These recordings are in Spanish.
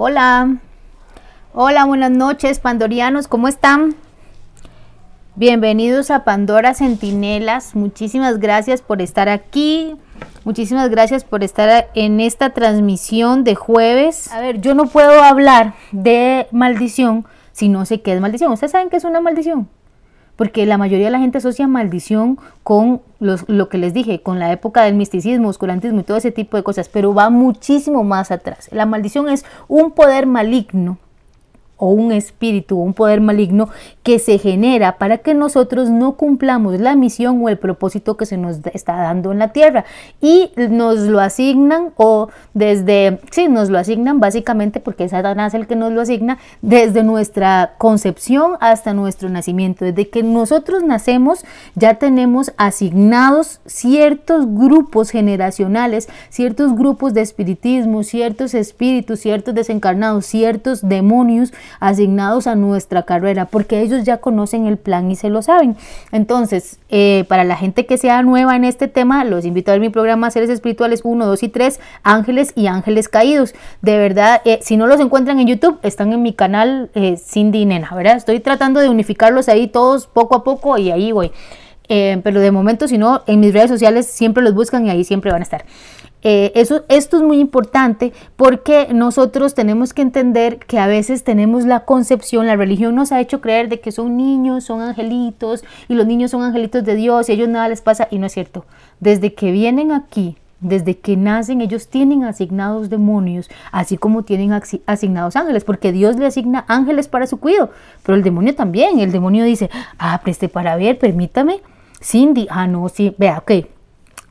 Hola. Hola, buenas noches, pandorianos, ¿cómo están? Bienvenidos a Pandora Centinelas. Muchísimas gracias por estar aquí. Muchísimas gracias por estar en esta transmisión de jueves. A ver, yo no puedo hablar de maldición si no sé qué es maldición. ¿Ustedes saben qué es una maldición? Porque la mayoría de la gente asocia maldición con lo que les dije, con la época del misticismo, oscurantismo y todo ese tipo de cosas, pero va muchísimo más atrás. La maldición es un poder maligno o un espíritu o un poder maligno que se genera para que nosotros no cumplamos la misión o el propósito que se nos está dando en la tierra y nos lo asignan o desde, sí, nos lo asignan básicamente porque es Satanás el que nos lo asigna desde nuestra concepción hasta nuestro nacimiento. Desde que nosotros nacemos ya tenemos asignados ciertos grupos generacionales, ciertos grupos de espiritismo, ciertos espíritus, ciertos desencarnados, ciertos demonios asignados a nuestra carrera, porque ellos ya conocen el plan y se lo saben. Entonces, eh, para la gente que sea nueva en este tema, los invito a ver mi programa Seres Espirituales 1, 2 y 3, Ángeles y Ángeles Caídos. De verdad, eh, si no los encuentran en YouTube, están en mi canal eh, Cindy Nena, ¿verdad? Estoy tratando de unificarlos ahí todos poco a poco y ahí voy. pero de momento, si no, en mis redes sociales siempre los buscan y ahí siempre van a estar. Eh, eso, esto es muy importante porque nosotros tenemos que entender que a veces tenemos la concepción, la religión nos ha hecho creer de que son niños, son angelitos y los niños son angelitos de Dios y a ellos nada les pasa y no es cierto. Desde que vienen aquí, desde que nacen, ellos tienen asignados demonios, así como tienen asignados ángeles, porque Dios le asigna ángeles para su cuidado, pero el demonio también, el demonio dice, ah, preste para ver, permítame, Cindy, ah, no, sí, vea, ok,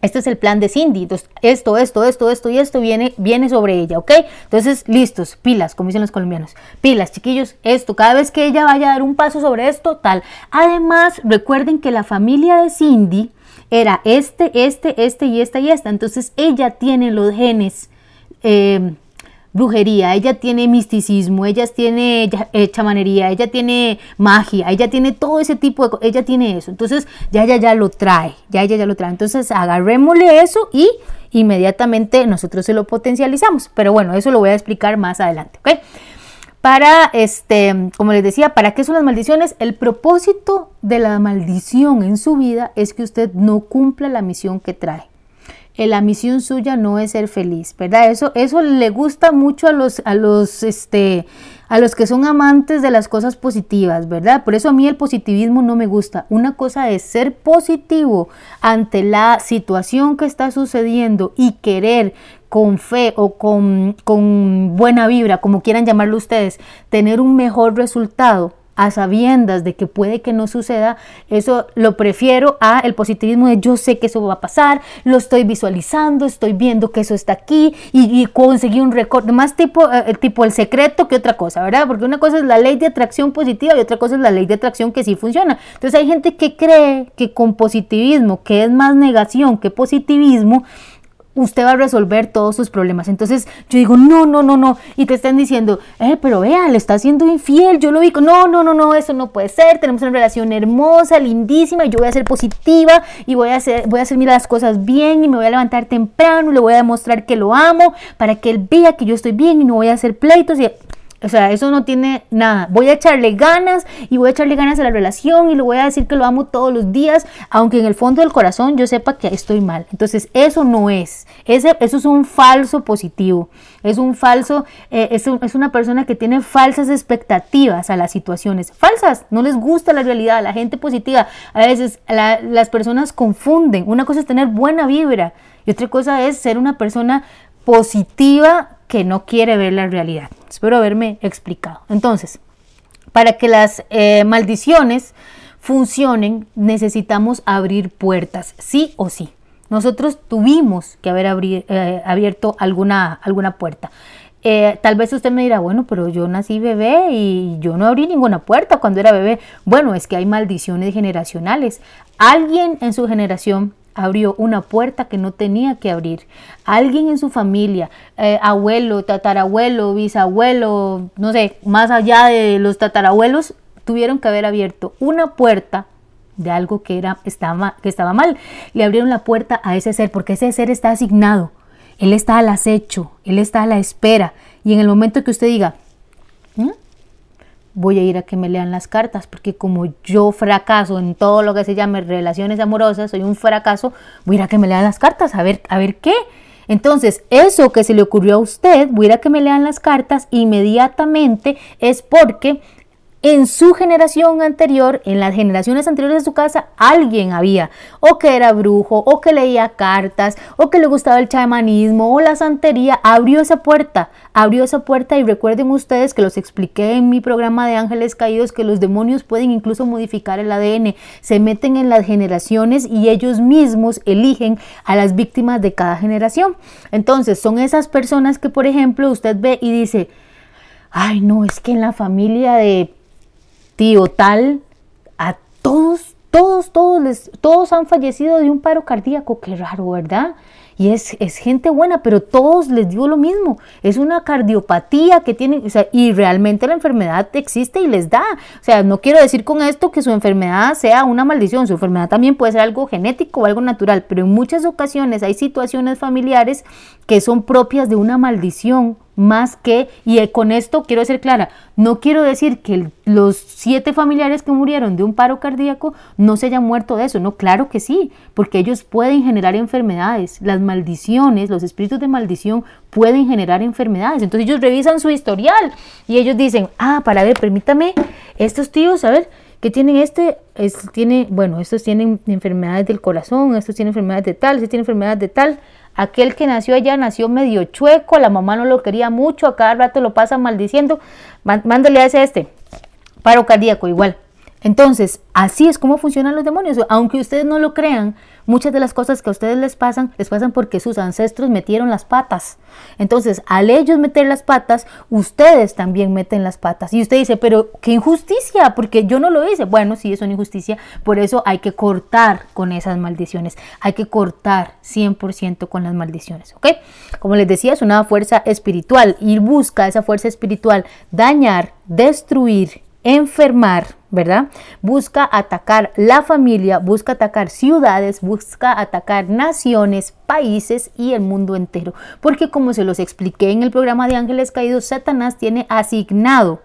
este es el plan de Cindy. Entonces, esto, esto, esto, esto y esto viene, viene sobre ella, ¿ok? Entonces, listos, pilas, como dicen los colombianos. Pilas, chiquillos, esto, cada vez que ella vaya a dar un paso sobre esto, tal. Además, recuerden que la familia de Cindy era este, este, este y esta y esta. Entonces, ella tiene los genes. Eh, brujería, ella tiene misticismo, ella tiene eh, chamanería, ella tiene magia, ella tiene todo ese tipo de ella tiene eso. Entonces ya ella ya lo trae, ya ella ya lo trae. Entonces agarrémosle eso y inmediatamente nosotros se lo potencializamos. Pero bueno, eso lo voy a explicar más adelante, ¿ok? Para, este, como les decía, ¿para qué son las maldiciones? El propósito de la maldición en su vida es que usted no cumpla la misión que trae. La misión suya no es ser feliz, ¿verdad? Eso, eso le gusta mucho a los, a los, este, a los que son amantes de las cosas positivas, ¿verdad? Por eso a mí el positivismo no me gusta. Una cosa es ser positivo ante la situación que está sucediendo y querer con fe o con, con buena vibra, como quieran llamarlo ustedes, tener un mejor resultado a sabiendas de que puede que no suceda, eso lo prefiero a el positivismo de yo sé que eso va a pasar, lo estoy visualizando, estoy viendo que eso está aquí y, conseguí un récord, más tipo, eh, tipo el secreto que otra cosa, ¿verdad? Porque una cosa es la ley de atracción positiva y otra cosa es la ley de atracción que sí funciona. Entonces hay gente que cree que con positivismo, que es más negación que positivismo, usted va a resolver todos sus problemas. Entonces yo digo, no, no, no, no. Y te están diciendo, eh, pero vea, le está siendo infiel. Yo lo digo, no, no, no, no, eso no puede ser. Tenemos una relación hermosa, lindísima, y yo voy a ser positiva y voy a hacer, voy a hacer las cosas bien y me voy a levantar temprano y le voy a demostrar que lo amo para que él vea que yo estoy bien y no voy a hacer pleitos. Y o sea, eso no tiene nada. Voy a echarle ganas y voy a echarle ganas a la relación y le voy a decir que lo amo todos los días, aunque en el fondo del corazón yo sepa que estoy mal. Entonces, eso no es. Ese, eso es un falso positivo. Es un falso, eh, es, una persona que tiene falsas expectativas a las situaciones. Falsas, no les gusta la realidad. La gente positiva, a veces las personas confunden. Una cosa es tener buena vibra y otra cosa es ser una persona positiva que no quiere ver la realidad. Espero haberme explicado. Entonces, para que las eh, maldiciones funcionen, necesitamos abrir puertas, sí o sí. Nosotros tuvimos que haber eh, abierto alguna, alguna puerta. Eh, tal vez usted me dirá, bueno, pero yo nací bebé y yo no abrí ninguna puerta cuando era bebé. Bueno, es que hay maldiciones generacionales. Alguien en su generación abrió una puerta que no tenía que abrir. Alguien en su familia, eh, abuelo, tatarabuelo, bisabuelo, no sé, más allá de los tatarabuelos, tuvieron que haber abierto una puerta de algo que, era, estaba, que estaba mal. Le abrieron la puerta a ese ser porque ese ser está asignado. Él está al acecho, él está a la espera Y en el momento que usted diga, ¿Mm? Voy a ir a que me lean las cartas, porque como yo fracaso en todo lo que se llame relaciones amorosas, soy un fracaso, voy a ir a que me lean las cartas, a ver, a ver qué. Entonces, eso que se le ocurrió a usted, voy a ir a que me lean las cartas, inmediatamente es porque en su generación anterior, en las generaciones anteriores de su casa, alguien había, o que era brujo, o que leía cartas, o que le gustaba el chamanismo, o la santería, abrió esa puerta, abrió esa puerta y recuerden ustedes que los expliqué en mi programa de ángeles caídos que los demonios pueden incluso modificar el ADN, se meten en las generaciones y ellos mismos eligen a las víctimas de cada generación. Entonces, son esas personas que, por ejemplo, usted ve y dice, ay no, es que en la familia de tío tal, a todos, todos, todos, les, todos han fallecido de un paro cardíaco, qué raro, ¿verdad? Y es, es, gente buena, pero todos les digo lo mismo. Es una cardiopatía que tienen, o sea, y realmente la enfermedad existe y les da. O sea, no quiero decir con esto que su enfermedad sea una maldición. Su enfermedad también puede ser algo genético o algo natural, pero en muchas ocasiones hay situaciones familiares que son propias de una maldición más que, y con esto quiero ser clara, no quiero decir que los siete familiares que murieron de un paro cardíaco no se hayan muerto de eso, no, claro que sí, porque ellos pueden generar enfermedades, las maldiciones, los espíritus de maldición pueden generar enfermedades, entonces ellos revisan su historial y ellos dicen, ah, para ver, permítame, estos tíos, a ver, que tienen este, tiene, bueno, estos tienen enfermedades del corazón, estos tienen enfermedades de tal, estos tienen enfermedades de tal, Aquel que nació allá nació medio chueco, la mamá no lo quería mucho, a cada rato lo pasa maldiciendo. Mándale a ese este. Paro cardíaco, igual. Entonces, así es como funcionan los demonios. Aunque ustedes no lo crean, muchas de las cosas que a ustedes les pasan, les pasan porque sus ancestros metieron las patas. Entonces, al ellos meter las patas, ustedes también meten las patas. Y usted dice, pero qué injusticia, porque yo no lo hice. Bueno, sí, es una injusticia. Por eso hay que cortar con esas maldiciones. Hay que cortar 100% con las maldiciones. ¿Ok? Como les decía, es una fuerza espiritual y busca esa fuerza espiritual dañar, destruir, enfermar, ¿verdad? Busca atacar la familia, busca atacar ciudades, busca atacar naciones, países y el mundo entero. Porque como se los expliqué en el programa de Ángeles Caídos, Satanás tiene asignado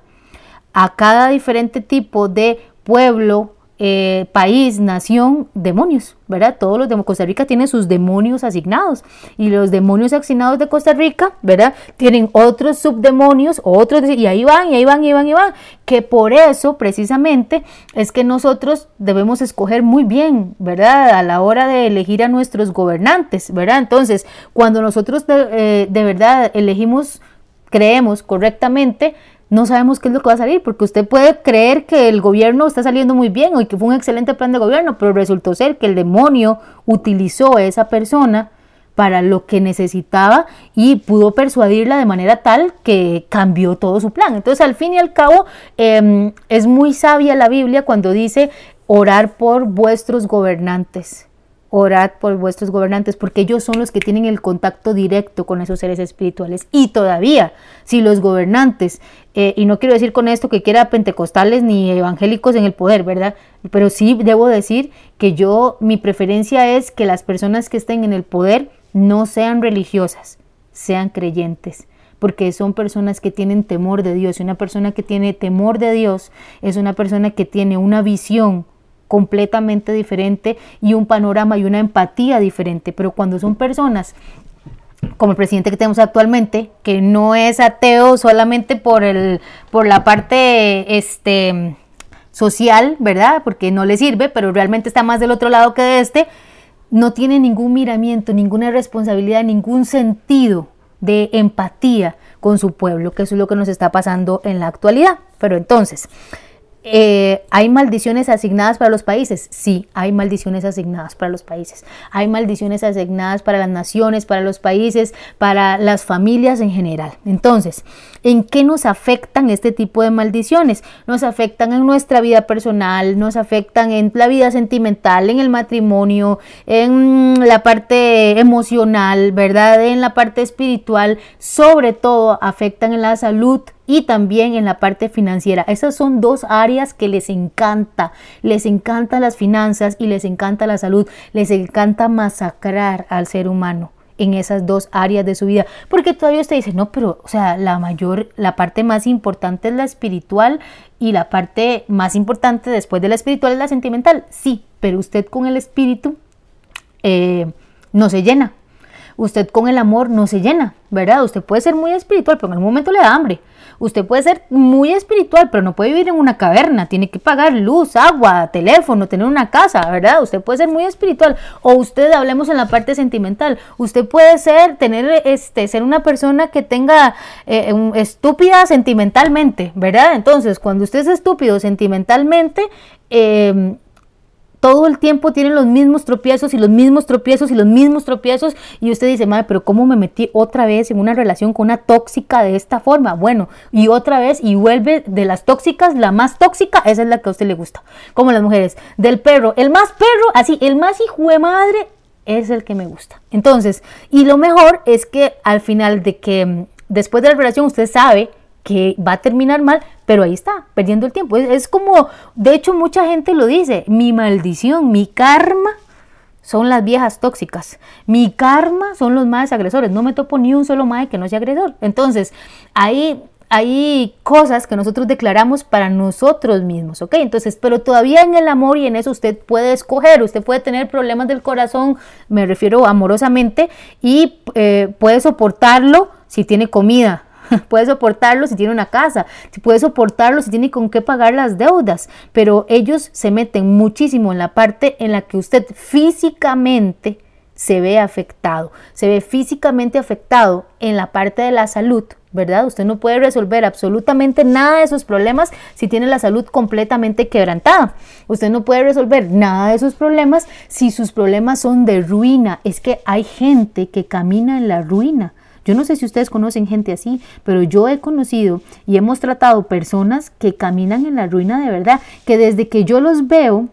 a cada diferente tipo de pueblo, eh, país, nación, demonios, ¿verdad? Todos los de Costa Rica tienen sus demonios asignados y los demonios asignados de Costa Rica, ¿verdad? Tienen otros subdemonios, otros, y ahí van, y ahí van, y van, y van, que por eso precisamente es que nosotros debemos escoger muy bien, ¿verdad? A la hora de elegir a nuestros gobernantes, ¿verdad? Entonces, cuando nosotros de, eh, de verdad elegimos, creemos correctamente, no sabemos qué es lo que va a salir, porque usted puede creer que el gobierno está saliendo muy bien o que fue un excelente plan de gobierno, pero resultó ser que el demonio utilizó a esa persona para lo que necesitaba y pudo persuadirla de manera tal que cambió todo su plan. Entonces, al fin y al cabo, em, es muy sabia la Biblia cuando dice orar por vuestros gobernantes orad por vuestros gobernantes, porque ellos son los que tienen el contacto directo con esos seres espirituales. Y todavía, si los gobernantes, eh, y no quiero decir con esto que quiera pentecostales ni evangélicos en el poder, ¿verdad? Pero sí debo decir que yo, mi preferencia es que las personas que estén en el poder no sean religiosas, sean creyentes porque son personas que tienen temor de Dios. Y una persona que tiene temor de Dios es una persona que tiene una visión completamente diferente y un panorama y una empatía diferente. Pero cuando son personas como el presidente que tenemos actualmente, que no es ateo solamente por, el, por la parte este, social, ¿verdad? Porque no le sirve, pero realmente está más del otro lado que de este, no tiene ningún miramiento, ninguna responsabilidad, ningún sentido de empatía con su pueblo, que eso es lo que nos está pasando en la actualidad. Pero entonces, eh, ¿Hay maldiciones asignadas para los países? Sí, hay maldiciones asignadas para los países. Hay maldiciones asignadas para las naciones, para los países, para las familias en general. Entonces, ¿en qué nos afectan este tipo de maldiciones? Nos afectan en nuestra vida personal, nos afectan en la vida sentimental, en el matrimonio, en la parte emocional, ¿verdad? En la parte espiritual, sobre todo afectan en la salud y también en la parte financiera. Esas son dos áreas que les encanta. Les encanta las finanzas y les encanta la salud. Les encanta masacrar al ser humano en esas dos áreas de su vida. Porque todavía usted dice, no, pero, o sea, la mayor, la parte más importante es la espiritual y la parte más importante después de la espiritual es la sentimental. Sí, pero usted con el espíritu eh, no se llena. Usted con el amor no se llena, ¿verdad? Usted puede ser muy espiritual, pero en algún momento le da hambre. Usted puede ser muy espiritual, pero no puede vivir en una caverna. Tiene que pagar luz, agua, teléfono, tener una casa, ¿verdad? Usted puede ser muy espiritual. O usted, hablemos en la parte sentimental. Usted puede ser, tener, este, ser una persona que tenga eh, estúpida sentimentalmente, ¿verdad? Entonces, cuando usted es estúpido sentimentalmente, eh, todo el tiempo tienen los mismos tropiezos y los mismos tropiezos y los mismos tropiezos y usted dice, madre, pero ¿cómo me metí otra vez en una relación con una tóxica de esta forma? Bueno, y otra vez y vuelve de las tóxicas, la más tóxica, esa es la que a usted le gusta, como las mujeres, del perro, el más perro, así, el más hijo de madre es el que me gusta. Entonces, y lo mejor es que al final de que mm, después de la relación usted sabe que va a terminar mal, pero ahí está, perdiendo el tiempo. Es, como, de hecho mucha gente lo dice, mi maldición, mi karma son las viejas tóxicas. Mi karma son los más agresores. No me topo ni un solo mae que no sea agresor. Entonces, ahí hay cosas que nosotros declaramos para nosotros mismos, ¿ok? Entonces, pero todavía en el amor y en eso usted puede escoger, usted puede tener problemas del corazón, me refiero amorosamente, y eh, puede soportarlo si tiene comida, puede soportarlo si tiene una casa, puede soportarlo si tiene con qué pagar las deudas, pero ellos se meten muchísimo en la parte en la que usted físicamente se ve afectado, se ve físicamente afectado en la parte de la salud, ¿verdad? Usted no puede resolver absolutamente nada de esos problemas si tiene la salud completamente quebrantada. Usted no puede resolver nada de esos problemas si sus problemas son de ruina. Es que hay gente que camina en la ruina. Yo no sé si ustedes conocen gente así, pero yo he conocido y hemos tratado personas que caminan en la ruina de verdad, que desde que yo los veo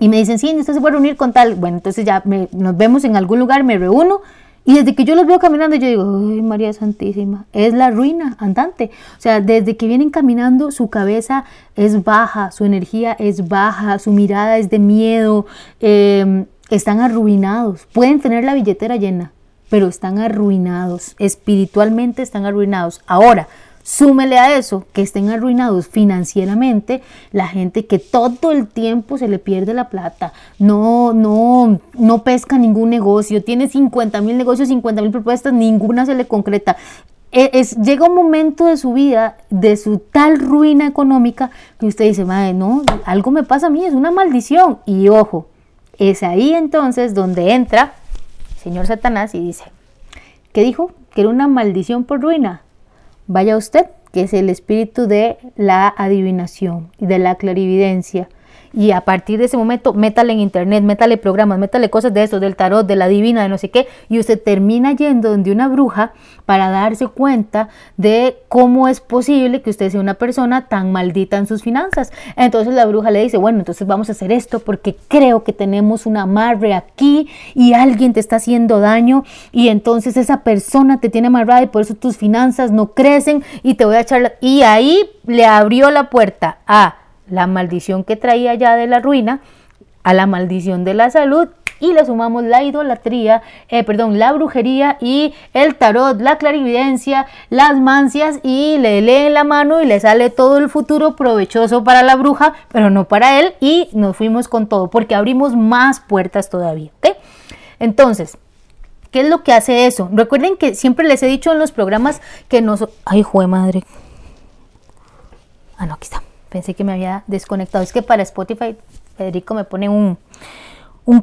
y me dicen, sí, usted se puede reunir con tal, bueno, entonces ya nos vemos en algún lugar, me reúno. Y desde que yo los veo caminando, yo digo, ay, María Santísima, es la ruina andante. O sea, desde que vienen caminando, su cabeza es baja, su energía es baja, su mirada es de miedo, em, están arruinados. Pueden tener la billetera llena, pero están arruinados, espiritualmente están arruinados. Ahora, súmele a eso que estén arruinados financieramente, la gente que todo el tiempo se le pierde la plata, no, no, no pesca ningún negocio, tiene 50 mil negocios, 50 mil propuestas, ninguna se le concreta. E, es, llega un momento de su vida, de su tal ruina económica, que usted dice, madre, no, algo me pasa a mí, es una maldición. Y ojo, es ahí entonces donde entra señor Satanás y dice, ¿qué dijo? Que era una maldición por ruina. Vaya usted, que es el espíritu de la adivinación y de la clarividencia y a partir de ese momento métale en internet, métale programas, métale cosas de eso, del tarot, de la divina, de no sé qué, y usted termina yendo donde una bruja para darse cuenta de cómo es posible que usted sea una persona tan maldita en sus finanzas. Entonces la bruja le dice, bueno, entonces vamos a hacer esto porque creo que tenemos un amarre aquí y alguien te está haciendo daño y entonces esa persona te tiene amarrada y por eso tus finanzas no crecen y te voy a echar... Y ahí le abrió la puerta a la maldición que traía ya de la ruina a la maldición de la salud y le sumamos la idolatría, eh, perdón, la brujería y el tarot, la clarividencia, las mancias y le lee la mano y le sale todo el futuro provechoso para la bruja, pero no para él y nos fuimos con todo porque abrimos más puertas todavía, ¿ok? Entonces, ¿qué es lo que hace eso? Recuerden que siempre les he dicho en los programas que nos... Ay, jue madre. Ah, no, aquí está. Pensé que me había desconectado. Es que para Spotify, Federico me pone un,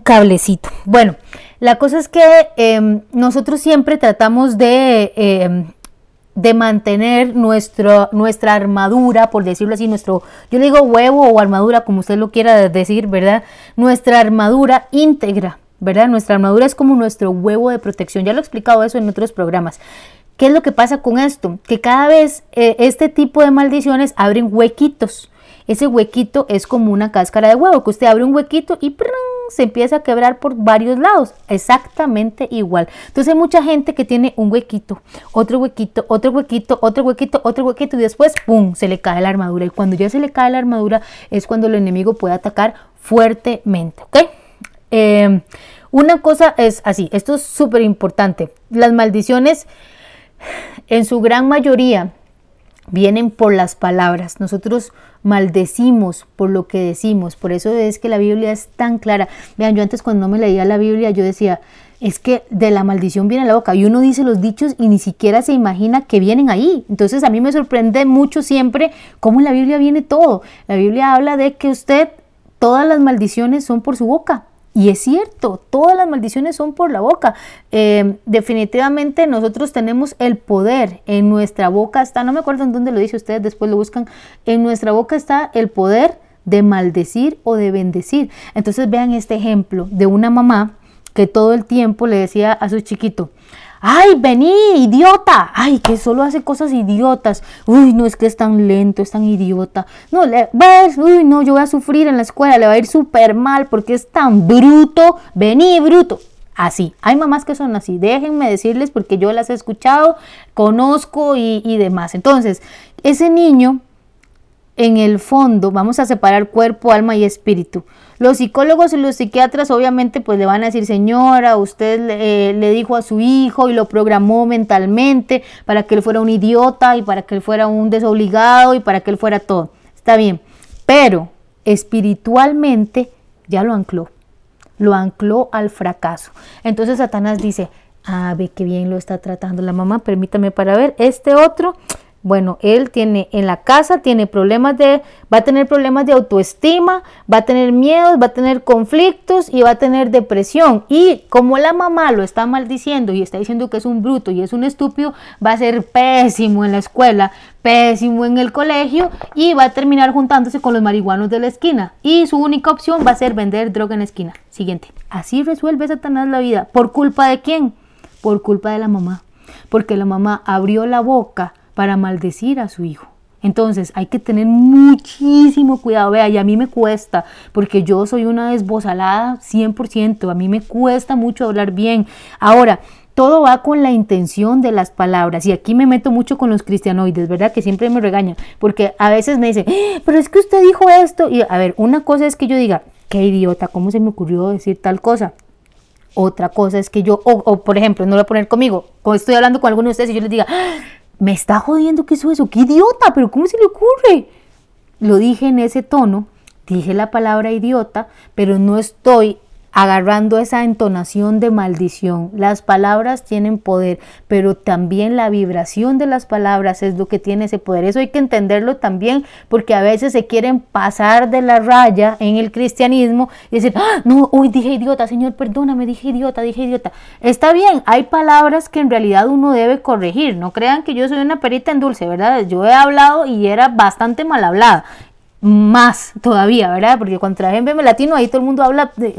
cablecito. Bueno, la cosa es que em, nosotros siempre tratamos de, em, de mantener nuestro, nuestra armadura, por decirlo así, nuestro, yo le digo huevo o armadura, como usted lo quiera decir, ¿verdad? Nuestra armadura íntegra. ¿verdad? Nuestra armadura es como nuestro huevo de protección. Ya lo he explicado eso en otros programas. ¿Qué es lo que pasa con esto? Que cada vez eh, este tipo de maldiciones abren huequitos. Ese huequito es como una cáscara de huevo, que usted abre un huequito y se empieza a quebrar por varios lados. Exactamente igual. Entonces hay mucha gente que tiene un huequito, otro huequito, otro huequito, otro huequito, otro huequito y después, ¡pum!, se le cae la armadura. Y cuando ya se le cae la armadura es cuando el enemigo puede atacar fuertemente, ¿ok? Eh, Una cosa es así, esto es súper importante. Las maldiciones, en su gran mayoría, vienen por las palabras. Nosotros maldecimos por lo que decimos. Por eso es que la Biblia es tan clara. Vean, yo antes cuando no me leía la Biblia, yo decía, es que de la maldición viene la boca. Y uno dice los dichos y ni siquiera se imagina que vienen ahí. Entonces a mí me sorprende mucho siempre cómo en la Biblia viene todo. La Biblia habla de que usted, todas las maldiciones son por su boca. Y es cierto, todas las maldiciones son por la boca. Eh, definitivamente nosotros tenemos el poder. En nuestra boca está, no me acuerdo en dónde lo dice ustedes, después lo buscan. En nuestra boca está el poder de maldecir o de bendecir. Entonces vean este ejemplo de una mamá que todo el tiempo le decía a su chiquito, ay, vení, idiota, ay, que solo hace cosas idiotas, uy, no es que es tan lento, es tan idiota, no, le, ves, uy, no, yo voy a sufrir en la escuela, le va a ir súper mal porque es tan bruto, vení, bruto. Así, hay mamás que son así, déjenme decirles porque yo las he escuchado, conozco y, y demás. Entonces, ese niño en el fondo vamos a separar cuerpo, alma y espíritu. Los psicólogos y los psiquiatras obviamente pues le van a decir, señora, usted le, eh, dijo a su hijo y lo programó mentalmente para que él fuera un idiota y para que él fuera un desobligado y para que él fuera todo. Está bien, pero espiritualmente ya lo ancló, lo ancló al fracaso. Entonces Satanás dice, ah, ve qué bien lo está tratando la mamá, permítame para ver, este otro bueno, él tiene en la casa, tiene problemas de, va a tener problemas de autoestima, va a tener miedos, va a tener conflictos y va a tener depresión. Y como la mamá lo está maldiciendo y está diciendo que es un bruto y es un estúpido, va a ser pésimo en la escuela, pésimo en el colegio y va a terminar juntándose con los marihuanos de la esquina. Y su única opción va a ser vender droga en la esquina. Siguiente. Así resuelve Satanás la vida. ¿Por culpa de quién? Por culpa de la mamá. Porque la mamá abrió la boca para maldecir a su hijo. Entonces hay que tener muchísimo cuidado. Vea, y a mí me cuesta, porque yo soy una desbozalada 100%, a mí me cuesta mucho hablar bien. Ahora, todo va con la intención de las palabras. Y aquí me meto mucho con los cristianoides, ¿verdad? Que siempre me regañan, porque a veces me dicen, ¡Eh, pero es que usted dijo esto. Y a ver, una cosa es que yo diga, qué idiota, ¿cómo se me ocurrió decir tal cosa? Otra cosa es que yo, o, o por ejemplo, no lo voy a poner conmigo, estoy hablando con alguno de ustedes y yo les diga, me está jodiendo que eso eso, qué idiota, pero ¿cómo se le ocurre? Lo dije en ese tono, dije la palabra idiota, pero no estoy agarrando esa entonación de maldición. Las palabras tienen poder, pero también la vibración de las palabras es lo que tiene ese poder. Eso hay que entenderlo también porque a veces se quieren pasar de la raya en el cristianismo y decir, ah, no, hoy dije idiota, Señor, perdóname, dije idiota, dije idiota. Está bien, hay palabras que en realidad uno debe corregir. No crean que yo soy una perita en dulce, ¿verdad? Yo he hablado y era bastante mal hablada más todavía, ¿verdad? Porque cuando trabajé en BM Latino, ahí todo el mundo habla de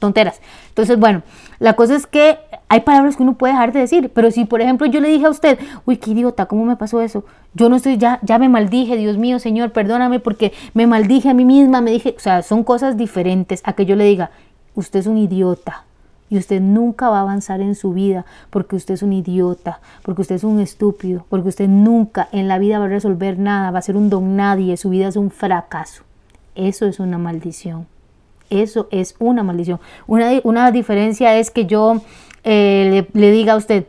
tonteras. Entonces, bueno, la cosa es que hay palabras que uno puede dejar de decir, pero si por ejemplo yo le dije a usted, uy, qué idiota, ¿cómo me pasó eso? Yo no estoy, ya, ya me maldije, Dios mío, Señor, perdóname porque me maldije a mí misma, me dije, o sea, son cosas diferentes a que yo le diga, usted es un idiota, y usted nunca va a avanzar en su vida porque usted es un idiota, porque usted es un estúpido, porque usted nunca en la vida va a resolver nada, va a ser un don nadie, su vida es un fracaso. Eso es una maldición. Eso es una maldición. Una, una diferencia es que yo eh, le, diga a usted,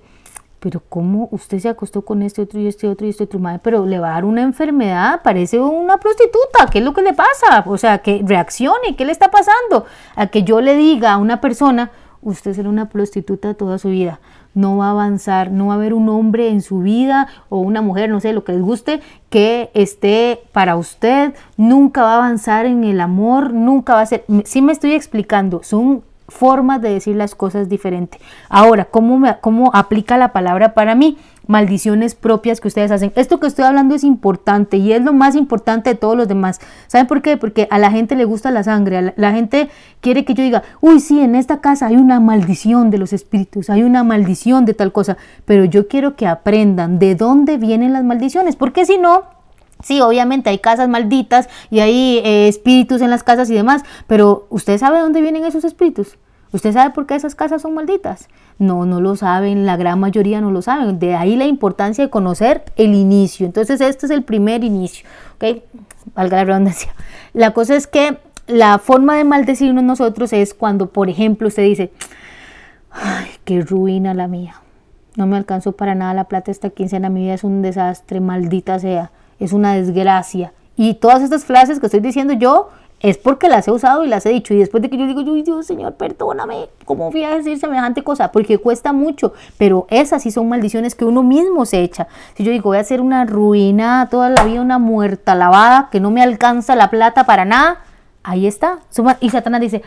pero ¿cómo usted se acostó con este otro y este otro y este otro madre? Pero le va a dar una enfermedad, parece una prostituta, ¿qué es lo que le pasa? O sea, que reaccione, ¿qué le está pasando? A que yo le diga a una persona, usted será una prostituta toda su vida. No va a avanzar, no va a haber un hombre en su vida o una mujer, no sé, lo que les guste, que esté para usted. Nunca va a avanzar en el amor, nunca va a ser. Sí me estoy explicando, son formas de decir las cosas diferentes. Ahora, ¿cómo, me, ¿cómo aplica la palabra para mí? maldiciones propias que ustedes hacen. Esto que estoy hablando es importante y es lo más importante de todos los demás. ¿Saben por qué? Porque a la gente le gusta la sangre, la, gente quiere que yo diga, uy, sí, en esta casa hay una maldición de los espíritus, hay una maldición de tal cosa, pero yo quiero que aprendan de dónde vienen las maldiciones, porque si no, Sí, obviamente hay casas malditas y hay eh, espíritus en las casas y demás, pero ¿usted sabe de dónde vienen esos espíritus? ¿Usted sabe por qué esas casas son malditas? No, no lo saben, la gran mayoría no lo saben. De ahí la importancia de conocer el inicio. Entonces, este es el primer inicio, ¿ok? Valga la redundancia. La cosa es que la forma de maldecirnos nosotros es cuando, por ejemplo, usted dice, ay, qué ruina la mía. No me alcanzó para nada la plata esta quincena, mi vida es un desastre, maldita sea, es una desgracia. Y todas estas frases que estoy diciendo yo es porque las he usado y las he dicho. Y después de que yo digo, yo, Dios, Señor, perdóname, ¿cómo voy a decir semejante cosa? Porque cuesta mucho, pero esas sí son maldiciones que uno mismo se echa. Si yo digo, voy a hacer una ruina toda la vida, una muerta lavada, que no me alcanza la plata para nada, ahí está. Y Satanás dice,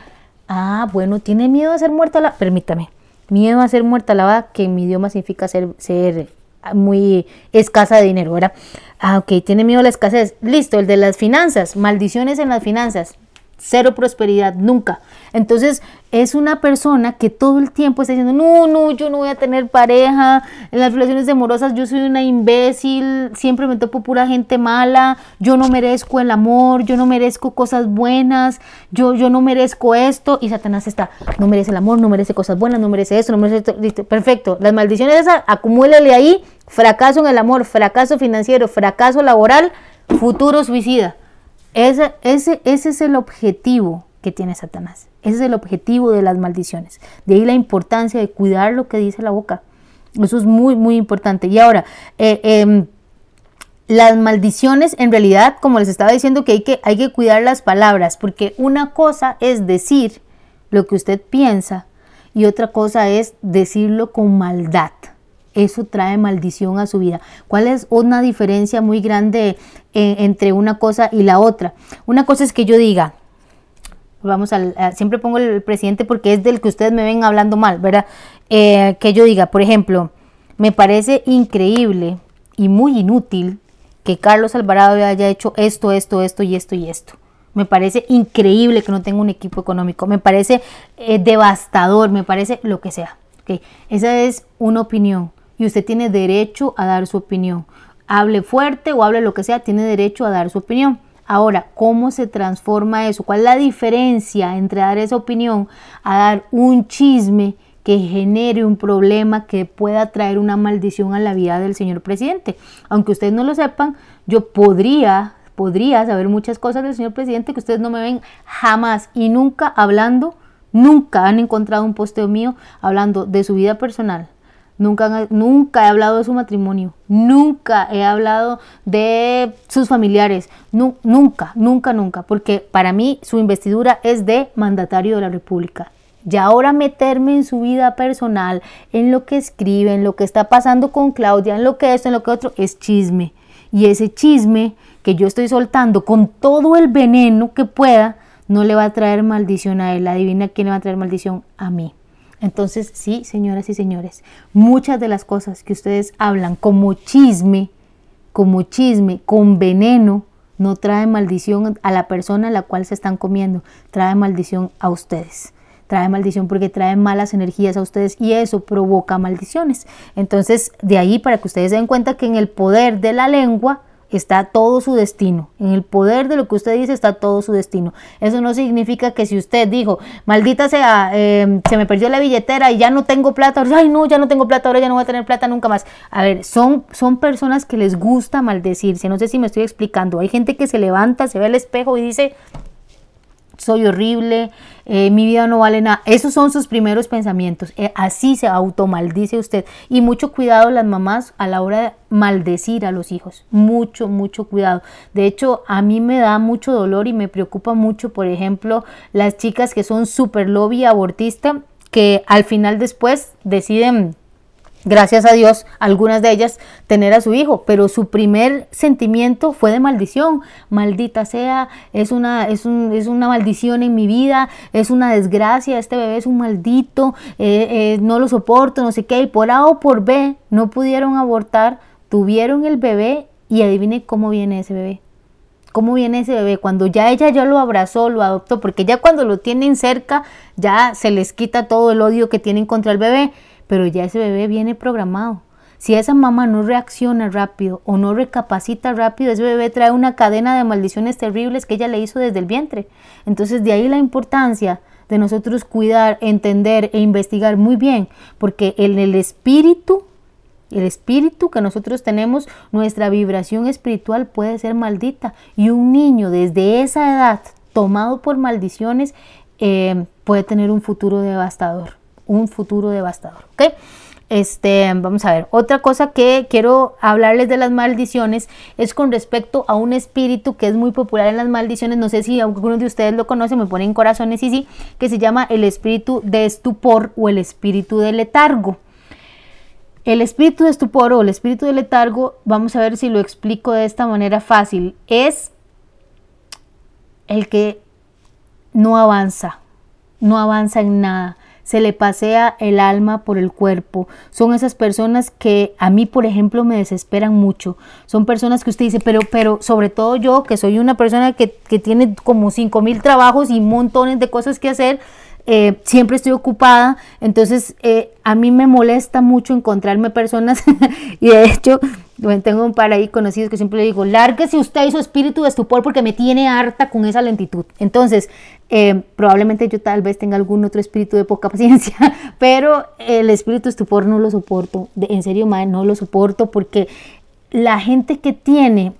ah, bueno, tiene miedo a ser muerta la... Permítame, miedo a ser muerta lavada, que en mi idioma significa ser, ser muy escasa de dinero, ¿verdad? Ah, ok, tiene miedo a la escasez. Listo, el de las finanzas, maldiciones en las finanzas cero prosperidad, nunca. Entonces es una persona que todo el tiempo está diciendo, no, no, yo no voy a tener pareja, en las relaciones amorosas yo soy una imbécil, siempre me topo pura gente mala, yo no merezco el amor, yo no merezco cosas buenas, yo, yo no merezco esto, y Satanás está, no merece el amor, no merece cosas buenas, no merece esto, no merece esto, perfecto, las maldiciones esas, acumúlele ahí, fracaso en el amor, fracaso financiero, fracaso laboral, futuro suicida. Ese, ese, ese es el objetivo que tiene Satanás. Ese es el objetivo de las maldiciones. De ahí la importancia de cuidar lo que dice la boca. Eso es muy, muy importante. Y ahora, eh, em, las maldiciones, en realidad, como les estaba diciendo, que hay, que hay que cuidar las palabras, porque una cosa es decir lo que usted piensa y otra cosa es decirlo con maldad eso trae maldición a su vida. ¿Cuál es una diferencia muy grande eh, entre una cosa y la otra? Una cosa es que yo diga, vamos al, siempre pongo el presidente porque es del que ustedes me ven hablando mal, ¿verdad? Eh, que yo diga, por ejemplo, me parece increíble y muy inútil que Carlos Alvarado haya hecho esto, esto, esto y esto y esto. Me parece increíble que no tenga un equipo económico. Me parece eh, devastador, me parece lo que sea. Esa es una opinión y usted tiene derecho a dar su opinión. Hable fuerte o hable lo que sea, tiene derecho a dar su opinión. Ahora, ¿cómo se transforma eso? ¿Cuál es la diferencia entre dar esa opinión a dar un chisme que genere un problema que pueda traer una maldición a la vida del señor presidente? Aunque ustedes no lo sepan, yo podría, podría saber muchas cosas del señor presidente que ustedes no me ven jamás y nunca hablando, nunca han encontrado un posteo mío hablando de su vida personal, Nunca, nunca he hablado de su matrimonio, nunca he hablado de sus familiares, nunca, nunca, nunca, porque para mí su investidura es de mandatario de la República. Y ahora meterme en su vida personal, en lo que escribe, en lo que está pasando con Claudia, en lo que esto, en lo que otro, es chisme. Y ese chisme que yo estoy soltando con todo el veneno que pueda, no le va a traer maldición a él. Adivina quién le va a traer maldición a mí. Entonces, sí, señoras y señores, muchas de las cosas que ustedes hablan como chisme, como chisme, con veneno, no trae maldición a la persona a la cual se están comiendo, trae maldición a ustedes. Trae maldición porque trae malas energías a ustedes y eso provoca maldiciones. Entonces, de ahí para que ustedes se den cuenta que en el poder de la lengua está todo su destino. En el poder de lo que usted dice está todo su destino. Eso no significa que si usted dijo, maldita sea, em, se me perdió la billetera y ya no tengo plata, ay no, ya no tengo plata, ahora ya no voy a tener plata nunca más. A ver, son, son personas que les gusta maldecirse. No sé si me estoy explicando. Hay gente que se levanta, se ve al espejo y dice, soy horrible, eh, mi vida no vale nada. Esos son sus primeros pensamientos. Eh, así se automaldice usted. Y mucho cuidado las mamás a la hora de maldecir a los hijos. Mucho, mucho cuidado. De hecho, a mí me da mucho dolor y me preocupa mucho, por ejemplo, las chicas que son super lobby abortista, que al final después deciden gracias a Dios, algunas de ellas tener a su hijo, pero su primer sentimiento fue de maldición. Maldita sea, es una, es, un, es una maldición en mi vida, es una desgracia, este bebé es un maldito, eh, eh, no lo soporto, no sé qué, y por A o por B no pudieron abortar, tuvieron el bebé y adivine cómo viene ese bebé. ¿Cómo viene ese bebé? Cuando ya ella ya lo abrazó, lo adoptó, porque ya cuando lo tienen cerca, ya se les quita todo el odio que tienen contra el bebé pero ya ese bebé viene programado. Si esa mamá no reacciona rápido o no recapacita rápido, ese bebé trae una cadena de maldiciones terribles que ella le hizo desde el vientre. Entonces de ahí la importancia de nosotros cuidar, entender e investigar muy bien, porque en el espíritu, el espíritu que nosotros tenemos, nuestra vibración espiritual puede ser maldita y un niño desde esa edad tomado por maldiciones, eh, puede tener un futuro devastador, un futuro devastador, ¿ok? Este, vamos a ver, otra cosa que quiero hablarles de las maldiciones es con respecto a un espíritu que es muy popular en las maldiciones, no sé si algunos de ustedes lo conocen, me ponen corazones y sí, que se llama el espíritu de estupor o el espíritu de letargo. El espíritu de estupor o el espíritu de letargo, vamos a ver si lo explico de esta manera fácil, es el que no avanza, no avanza en nada se le pasea el alma por el cuerpo. Son esas personas que a mí, por ejemplo, me desesperan mucho. Son personas que usted dice, pero, pero sobre todo yo, que soy una persona que, que tiene como cinco mil trabajos y montones de cosas que hacer, eh, siempre estoy ocupada, entonces eh, a mí me molesta mucho encontrarme personas y de hecho tengo un par ahí conocidos que siempre le digo, lárguese usted y su espíritu de estupor porque me tiene harta con esa lentitud. Entonces, eh, probablemente yo tal vez tenga algún otro espíritu de poca paciencia, pero el espíritu de estupor no lo soporto, en serio, madre, no lo soporto porque la gente que tiene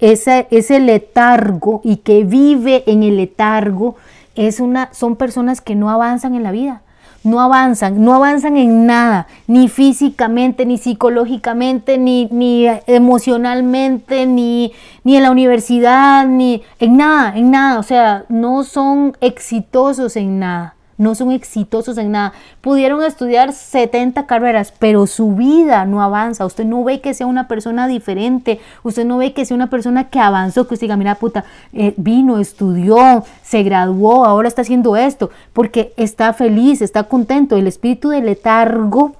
ese, ese letargo y que vive en el letargo, es una, son personas que no avanzan en la vida, no avanzan, no avanzan en nada, ni físicamente, ni psicológicamente, ni, ni emocionalmente, ni, ni en la universidad, ni en nada, en nada, o sea, no son exitosos en nada no son exitosos en nada. Pudieron estudiar 70 carreras, pero su vida no avanza. Usted no ve que sea una persona diferente, usted no ve que sea una persona que avanzó, que usted diga, mira puta, eh, vino, estudió, se graduó, ahora está haciendo esto, porque está feliz, está contento. El espíritu de letargo,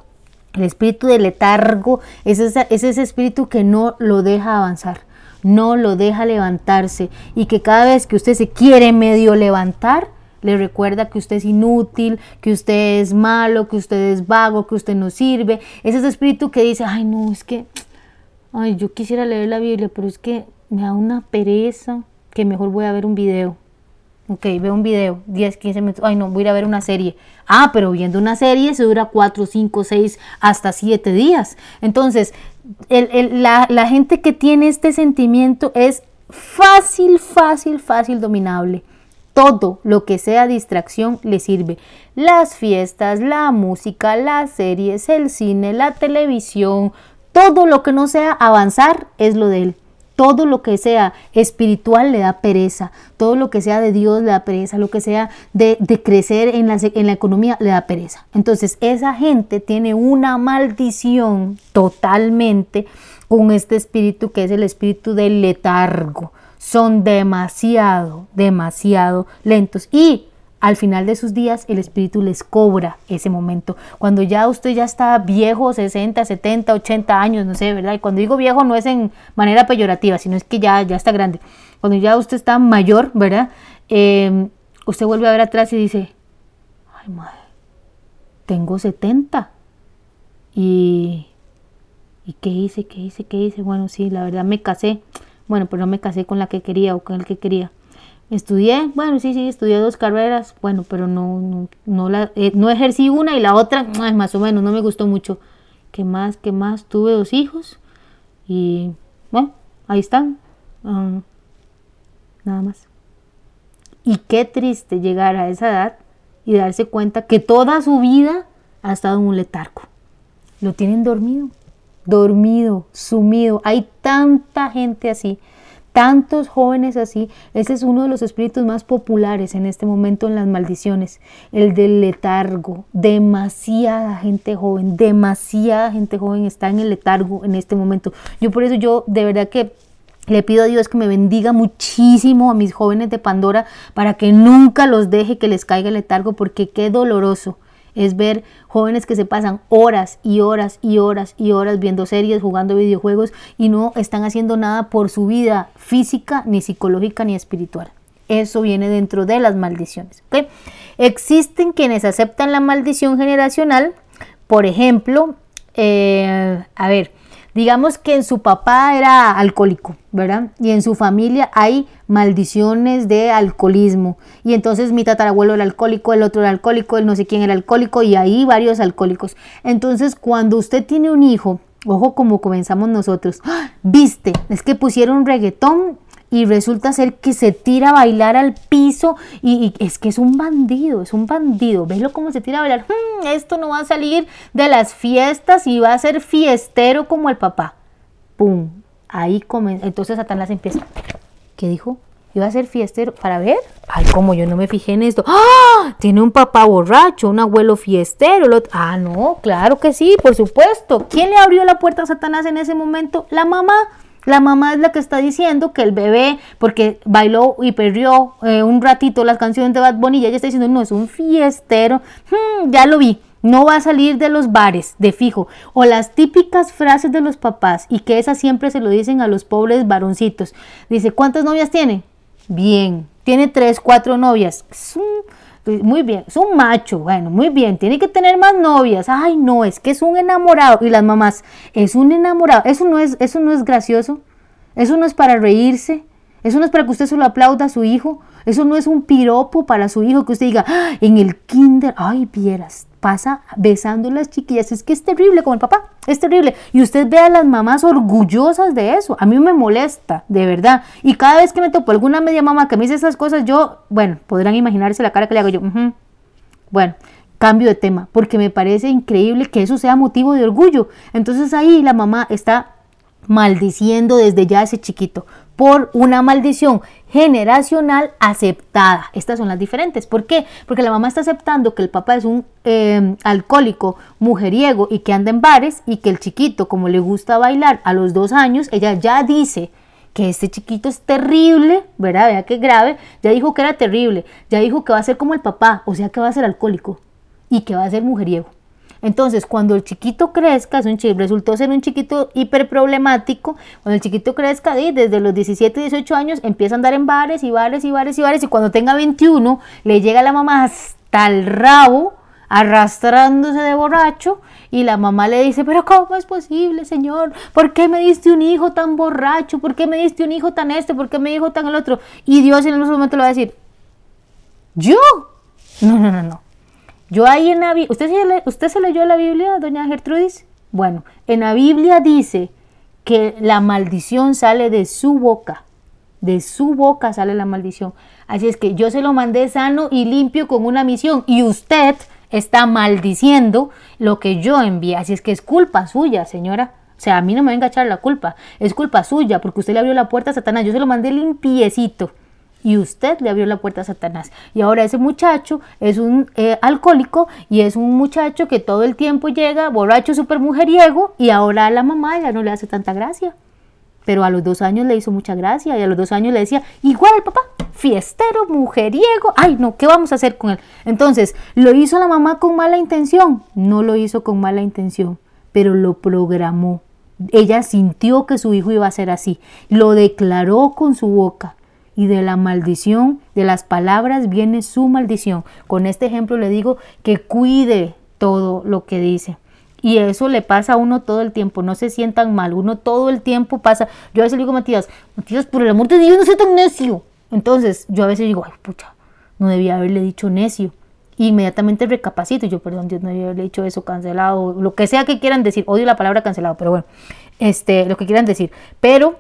el espíritu de letargo es, es ese espíritu que no lo deja avanzar no lo deja levantarse y que cada vez que usted se quiere medio levantar, le recuerda que usted es inútil, que usted es malo, que usted es vago, que usted no sirve. Es ese espíritu que dice, ay no, es que, ay, yo quisiera leer la Biblia, pero es que me da una pereza que mejor voy a ver un video. Ok, veo un video, 10, 15 minutos. Ay, no, voy a ir a ver una serie. Ah, pero viendo una serie se dura 4, 5, 6, hasta 7 días. Entonces, la, la gente que tiene este sentimiento es fácil, fácil, fácil dominable todo lo que sea distracción le sirve. Las fiestas, la música, las series, el cine, la televisión, todo lo que no sea avanzar es lo de él. Todo lo que sea espiritual le da pereza, todo lo que sea de Dios le da pereza, lo que sea de, crecer en la, en la economía le da pereza. Entonces esa gente tiene una maldición totalmente con este espíritu que es el espíritu del letargo son demasiado, demasiado lentos. Y al final de sus días el espíritu les cobra ese momento. Cuando ya usted ya está viejo, 60, 70, 80 años, no sé, ¿verdad? Y cuando digo viejo no es en manera peyorativa, sino es que ya, ya está grande. Cuando ya usted está mayor, ¿verdad? Em, usted vuelve a ver atrás y dice, ay madre, tengo 70. Y, ¿y qué hice? ¿Qué hice? ¿Qué hice? Bueno, sí, la verdad me casé. Bueno, pero no me casé con la que quería o con el que quería. Estudié, bueno, sí, sí, estudié dos carreras, bueno, pero no, no, no, la, eh, no ejercí una y la otra, más o menos, no me gustó mucho. ¿Qué más? ¿Qué más? Tuve dos hijos y, bueno, ahí están. Ah, nada más. Y qué triste llegar a esa edad y darse cuenta que toda su vida ha estado en un letargo. Lo tienen dormido dormido, sumido. Hay tanta gente así, tantos jóvenes así. Ese es uno de los espíritus más populares en este momento en las maldiciones, el del letargo. Demasiada gente joven, demasiada gente joven está en el letargo en este momento. Yo por eso yo de verdad que le pido a Dios que me bendiga muchísimo a mis jóvenes de Pandora para que nunca los deje que les caiga el letargo porque qué doloroso es ver jóvenes que se pasan horas y horas y horas y horas viendo series, jugando videojuegos y no están haciendo nada por su vida física, ni psicológica, ni espiritual. Eso viene dentro de las maldiciones. Existen quienes aceptan la maldición generacional, por ejemplo, eh, a ver, Digamos que en su papá era alcohólico, ¿verdad? Y en su familia hay maldiciones de alcoholismo. Y entonces mi tatarabuelo era alcohólico, el otro era alcohólico, el no sé quién era alcohólico y ahí varios alcohólicos. Entonces cuando usted tiene un hijo, ojo como comenzamos nosotros, ¡ah! viste, es que pusieron reggaetón y resulta ser que se tira a bailar al piso y, es que es un bandido, es un bandido. Veslo cómo se tira a bailar. Hmm, esto no va a salir de las fiestas y va a ser fiestero como el papá. ¡Pum! Ahí comienza. Entonces Satanás empieza. ¿Qué dijo? iba a ser fiestero para ver. Ay, como yo no me fijé en esto. ¡Ah! Tiene un papá borracho, un abuelo fiestero. Ah, no, claro que sí, por supuesto. ¿Quién le abrió la puerta a Satanás en ese momento? La mamá. La mamá es la que está diciendo que el bebé, porque bailó y perdió eh, un ratito las canciones de Bad Bunny, ya está diciendo, no, es un fiestero. Hmm, ya lo vi, no va a salir de los bares, de fijo. O las típicas frases de los papás, y que esas siempre se lo dicen a los pobres varoncitos. Dice, ¿cuántas novias tiene? Bien. Tiene tres, cuatro novias. Muy bien, es un macho, bueno, muy bien, tiene que tener más novias. Ay, no, es que es un enamorado. Y las mamás, es un enamorado. Eso no es, eso no es gracioso. Eso no es para reírse. Eso no es para que usted se lo aplauda a su hijo. Eso no es un piropo para su hijo que usted diga, ah, en el kinder, ay, vieras, pasa besando a las chiquillas. Es que es terrible con el papá, es terrible. Y usted ve a las mamás orgullosas de eso. A mí me molesta, de verdad. Y cada vez que me topo alguna media mamá que me dice esas cosas, yo, bueno, podrán imaginarse la cara que le hago yo. Bueno, cambio de tema, porque me parece increíble que eso sea motivo de orgullo. Entonces ahí la mamá está maldiciendo desde ya ese chiquito por una maldición generacional aceptada. Estas son las diferentes. ¿Por qué? Porque la mamá está aceptando que el papá es un eh, alcohólico mujeriego y que anda en bares y que el chiquito, como le gusta bailar a los dos años, ella ya dice que este chiquito es terrible, ¿verdad? Vea qué grave. Ya dijo que era terrible. Ya dijo que va a ser como el papá, o sea que va a ser alcohólico y que va a ser mujeriego. Entonces, cuando el chiquito crezca, es un resultó ser un chiquito hiperproblemático, cuando el chiquito crezca, desde los 17, 18 años, empieza a andar en bares y bares y bares y bares, y cuando tenga 21, le llega la mamá hasta el rabo, arrastrándose de borracho, y la mamá le dice, pero ¿cómo es posible, Señor? ¿Por qué me diste un hijo tan borracho? ¿Por qué me diste un hijo tan este? ¿Por qué me dijo tan el otro? Y Dios en ese momento le va a decir, ¿yo? No, no, no, no. Yo ahí en la ¿usted se, ¿usted se leyó la Biblia, doña Gertrudis? Bueno, en la Biblia dice que la maldición sale de su boca. De su boca sale la maldición. Así es que yo se lo mandé sano y limpio con una misión. Y usted está maldiciendo lo que yo envié. Así es que es culpa suya, señora. O sea, a mí no me venga a echar la culpa. Es culpa suya porque usted le abrió la puerta a Satanás. Yo se lo mandé limpiecito y usted le abrió la puerta a Satanás. Y ahora ese muchacho es un eh, alcohólico y es un muchacho que todo el tiempo llega borracho, súper mujeriego y ahora a la mamá ya no le hace tanta gracia. Pero a los dos años le hizo mucha gracia y a los dos años le decía, igual el papá, fiestero, mujeriego, ay no, ¿qué vamos a hacer con él? Entonces, ¿lo hizo la mamá con mala intención? No lo hizo con mala intención, pero lo programó. Ella sintió que su hijo iba a ser así, lo declaró con su boca y de la maldición, de las palabras viene su maldición. Con este ejemplo le digo que cuide todo lo que dice. Y eso le pasa a uno todo el tiempo, no se sientan mal, uno todo el tiempo pasa. Yo a veces le digo a Matías, Matías, por el amor de Dios, no sea tan necio. Entonces yo a veces digo, ay, pucha, no debía haberle dicho necio. inmediatamente recapacito, yo, perdón, Dios no debía haberle dicho eso, cancelado, lo que sea que quieran decir, odio la palabra cancelado, pero bueno, este, lo que quieran decir. Pero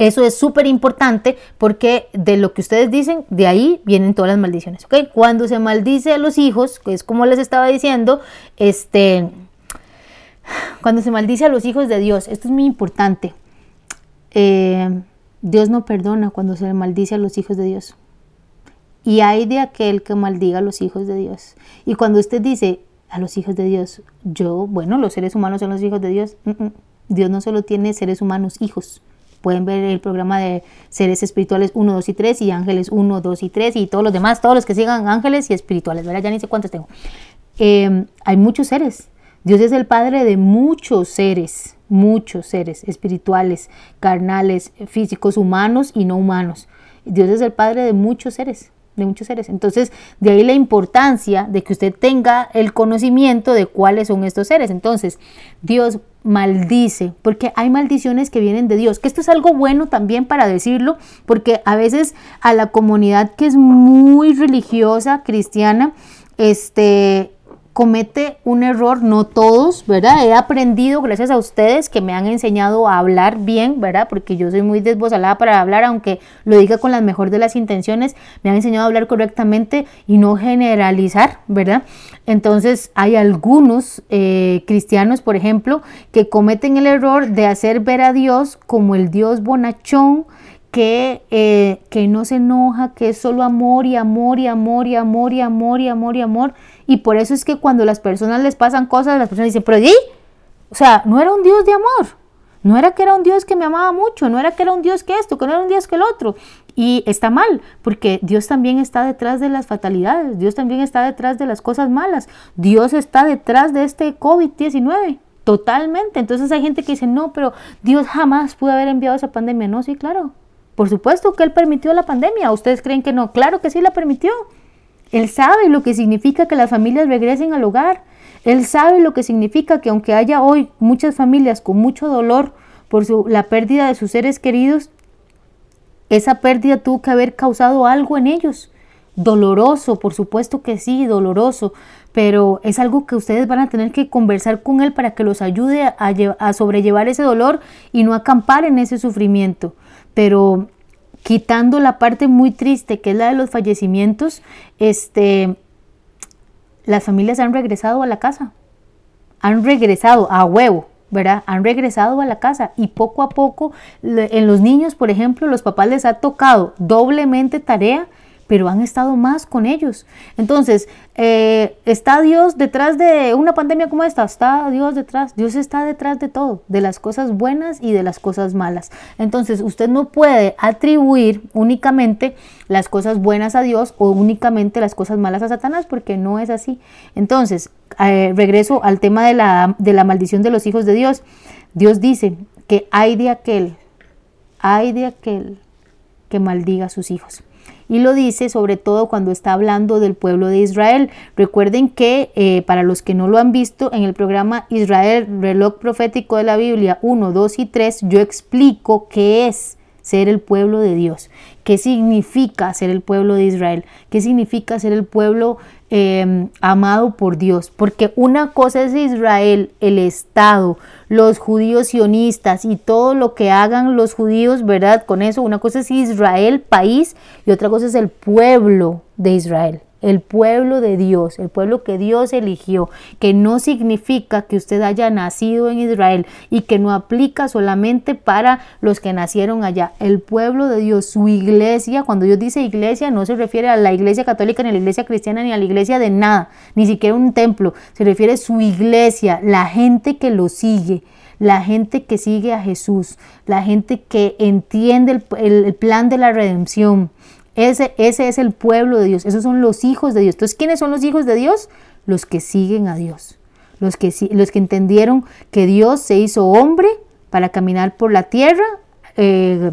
eso es súper importante porque de lo que ustedes dicen, de ahí vienen todas las maldiciones. ¿ok? Cuando se maldice a los hijos, que es como les estaba diciendo, este, cuando se maldice a los hijos de Dios, esto es muy importante. Eh, Dios no perdona cuando se maldice a los hijos de Dios. Y hay de aquel que maldiga a los hijos de Dios. Y cuando usted dice a los hijos de Dios, yo, bueno, los seres humanos son los hijos de Dios. Dios no solo tiene seres humanos hijos. Pueden ver el programa de seres espirituales 1, 2 y 3 y ángeles 1, 2 y 3 y todos los demás, todos los que sigan ángeles y espirituales, ¿verdad? Ya ni sé cuántos tengo. Em, hay muchos seres. Dios es el padre de muchos seres, muchos seres espirituales, carnales, físicos, humanos y no humanos. Dios es el padre de muchos seres de muchos seres. Entonces, de ahí la importancia de que usted tenga el conocimiento de cuáles son estos seres. Entonces, Dios maldice, porque hay maldiciones que vienen de Dios, que esto es algo bueno también para decirlo, porque a veces a la comunidad que es muy religiosa, cristiana, este, comete un error, no todos, ¿verdad? He aprendido gracias a ustedes que me han enseñado a hablar bien, ¿verdad? Porque yo soy muy desbozalada para hablar, aunque lo diga con las mejores de las intenciones, me han enseñado a hablar correctamente y no generalizar, ¿verdad? Entonces hay algunos eh, cristianos, por ejemplo, que cometen el error de hacer ver a Dios como el Dios bonachón, que, eh, que no se enoja, que es solo amor y amor y amor y amor y amor y amor y amor. Y por eso es que cuando las personas les pasan cosas, las personas dicen, pero ¿y? O sea, no era un Dios de amor. No era que era un Dios que me amaba mucho, no era que era un Dios que esto, que no era un Dios que el otro. Y está mal, porque Dios también está detrás de las fatalidades, Dios también está detrás de las cosas malas, Dios está detrás de este COVID-19, totalmente. Entonces hay gente que dice, no, pero Dios jamás pudo haber enviado esa pandemia. No, sí, claro, por supuesto que Él permitió la pandemia. ¿Ustedes creen que no? Claro que sí la permitió. Él sabe lo que significa que las familias regresen al hogar. Él sabe lo que significa que aunque haya hoy muchas familias con mucho dolor por la pérdida de sus seres queridos, esa pérdida tuvo que haber causado algo en ellos. Doloroso, por supuesto que sí, doloroso, pero es algo que ustedes van a tener que conversar con Él para que los ayude a, sobrellevar ese dolor y no acampar en ese sufrimiento pero quitando la parte muy triste que es la de los fallecimientos, este, las familias han regresado a la casa, han regresado a huevo, ¿verdad? Han regresado a la casa y poco a poco en los niños, por ejemplo, los papás les ha tocado doblemente tarea pero han estado más con ellos. Entonces, eh, ¿está Dios detrás de una pandemia como esta? Está Dios detrás. Dios está detrás de todo, de las cosas buenas y de las cosas malas. Entonces, usted no puede atribuir únicamente las cosas buenas a Dios o únicamente las cosas malas a Satanás, porque no es así. Entonces, eh, regreso al tema de la, de la maldición de los hijos de Dios. Dios dice que hay de aquel, hay de aquel que maldiga a sus hijos y lo dice sobre todo cuando está hablando del pueblo de Israel. Recuerden que eh, para los que no lo han visto en el programa Israel, reloj profético de la Biblia 1, 2 y 3, yo explico qué es ser el pueblo de Dios, qué significa ser el pueblo de Israel, qué significa ser el pueblo Em, amado por Dios, porque una cosa es Israel, el Estado, los judíos sionistas y todo lo que hagan los judíos, ¿verdad? Con eso, una cosa es Israel, país, y otra cosa es el pueblo de Israel el pueblo de Dios, el pueblo que Dios eligió, que no significa que usted haya nacido en Israel y que no aplica solamente para los que nacieron allá. El pueblo de Dios, su iglesia, cuando Dios dice iglesia, no se refiere a la iglesia católica, ni a la iglesia cristiana, ni a la iglesia de nada, ni siquiera un templo, se refiere a su iglesia, la gente que lo sigue la gente que sigue a Jesús, la gente que entiende el, el, plan de la redención, ese, ese es el pueblo de Dios, esos son los hijos de Dios. Entonces, ¿quiénes son los hijos de Dios? Los que siguen a Dios, los que, los que entendieron que Dios se hizo hombre para caminar por la tierra, eh,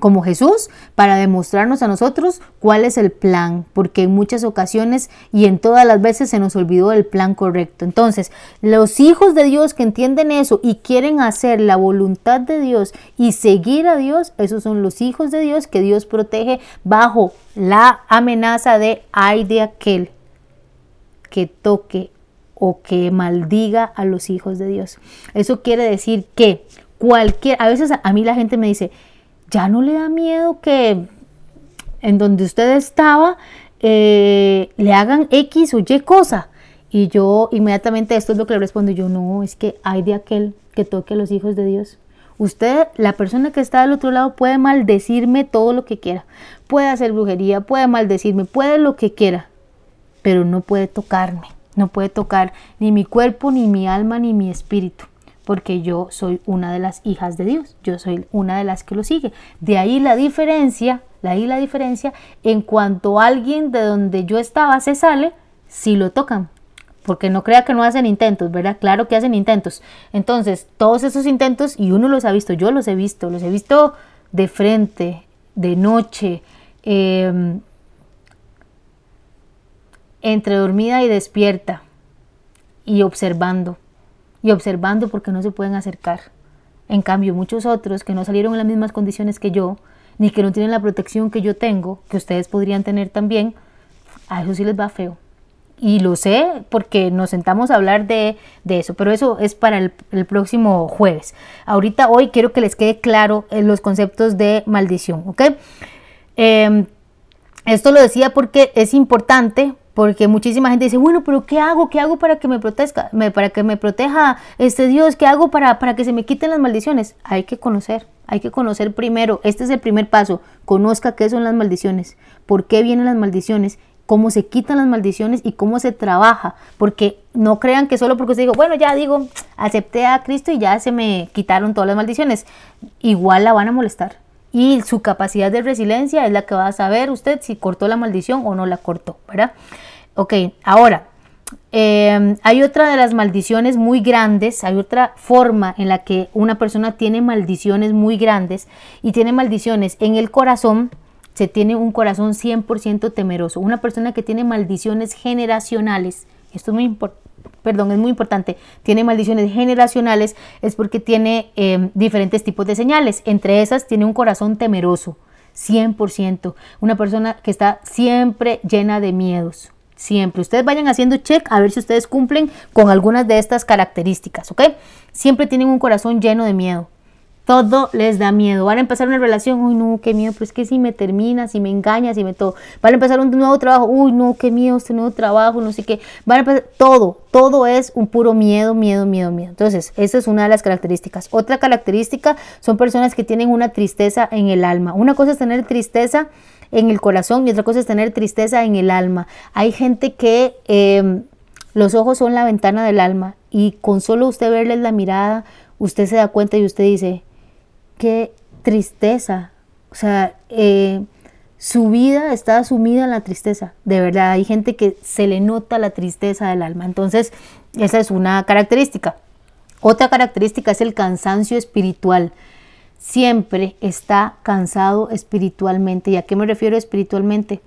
como Jesús para demostrarnos a nosotros cuál es el plan, porque en muchas ocasiones y en todas las veces se nos olvidó el plan correcto. Entonces, los hijos de Dios que entienden eso y quieren hacer la voluntad de Dios y seguir a Dios, esos son los hijos de Dios que Dios protege bajo la amenaza de ay de aquel que toque o que maldiga a los hijos de Dios. Eso quiere decir que cualquier, a veces a mí la gente me dice, ya no le da miedo que en donde usted estaba eh, le hagan X o Y cosa. Y yo inmediatamente esto es lo que le respondo, yo no, es que hay de aquel que toque a los hijos de Dios. Usted, la persona que está del otro lado, puede maldecirme todo lo que quiera. Puede hacer brujería, puede maldecirme, puede lo que quiera, pero no puede tocarme. No puede tocar ni mi cuerpo, ni mi alma, ni mi espíritu porque yo soy una de las hijas de Dios, yo soy una de las que lo sigue. De ahí la diferencia, de ahí la diferencia en cuanto alguien de donde yo estaba se sale, si lo tocan, porque no crea que no hacen intentos, ¿verdad? Claro que hacen intentos. Entonces, todos esos intentos, y uno los ha visto, yo los he visto, los he visto de frente, de noche, em, entre dormida y despierta, y observando y observando porque no se pueden acercar. En cambio, muchos otros que no salieron en las mismas condiciones que yo, ni que no tienen la protección que yo tengo, que ustedes podrían tener también, a eso sí les va feo. y lo sé porque nos sentamos a hablar de, eso, pero eso es para el, próximo jueves. Ahorita, hoy quiero que les quede claro eh, los conceptos de maldición, ¿ok? Em, esto lo decía porque es importante porque muchísima gente dice, bueno, pero ¿qué hago? ¿Qué hago para que me proteja? para que me proteja este Dios? ¿Qué hago para, para que se me quiten las maldiciones? Hay que conocer, hay que conocer primero. Este es el primer paso. Conozca qué son las maldiciones, por qué vienen las maldiciones, cómo se quitan las maldiciones y cómo se trabaja. Porque no crean que solo porque usted digo, bueno, ya digo, acepté a Cristo y ya se me quitaron todas las maldiciones. Igual la van a molestar y su capacidad de resiliencia es la que va a saber usted si cortó la maldición o no la cortó, ¿verdad? Ok, ahora, em, hay otra de las maldiciones muy grandes, hay otra forma en la que una persona tiene maldiciones muy grandes y tiene maldiciones en el corazón, se tiene un corazón 100% temeroso. Una persona que tiene maldiciones generacionales, esto es muy importante perdón, es muy importante, tiene maldiciones generacionales, es porque tiene em, diferentes tipos de señales. Entre esas, tiene un corazón temeroso, 100%. Una persona que está siempre llena de miedos. Siempre. Ustedes vayan haciendo check a ver si ustedes cumplen con algunas de estas características, ¿ok? Siempre tienen un corazón lleno de miedo. Todo les da miedo. Van a empezar una relación, uy, no, qué miedo, pero es que si me termina, si me engaña, si me todo. Van a empezar un nuevo trabajo, uy, no, qué miedo este nuevo trabajo, no sé qué. Van a empezar, todo, todo es un puro miedo, miedo, miedo, miedo. Entonces, esa es una de las características. Otra característica son personas que tienen una tristeza en el alma. Una cosa es tener tristeza en el corazón y otra cosa es tener tristeza en el alma. Hay gente que em, los ojos son la ventana del alma y con solo usted verles la mirada, usted se da cuenta y usted dice, qué tristeza. O sea, eh, su vida está sumida en la tristeza. De verdad, hay gente que se le nota la tristeza del alma. Entonces, esa es una característica. Otra característica es el cansancio espiritual. Siempre está cansado espiritualmente. ¿Y a qué me refiero espiritualmente?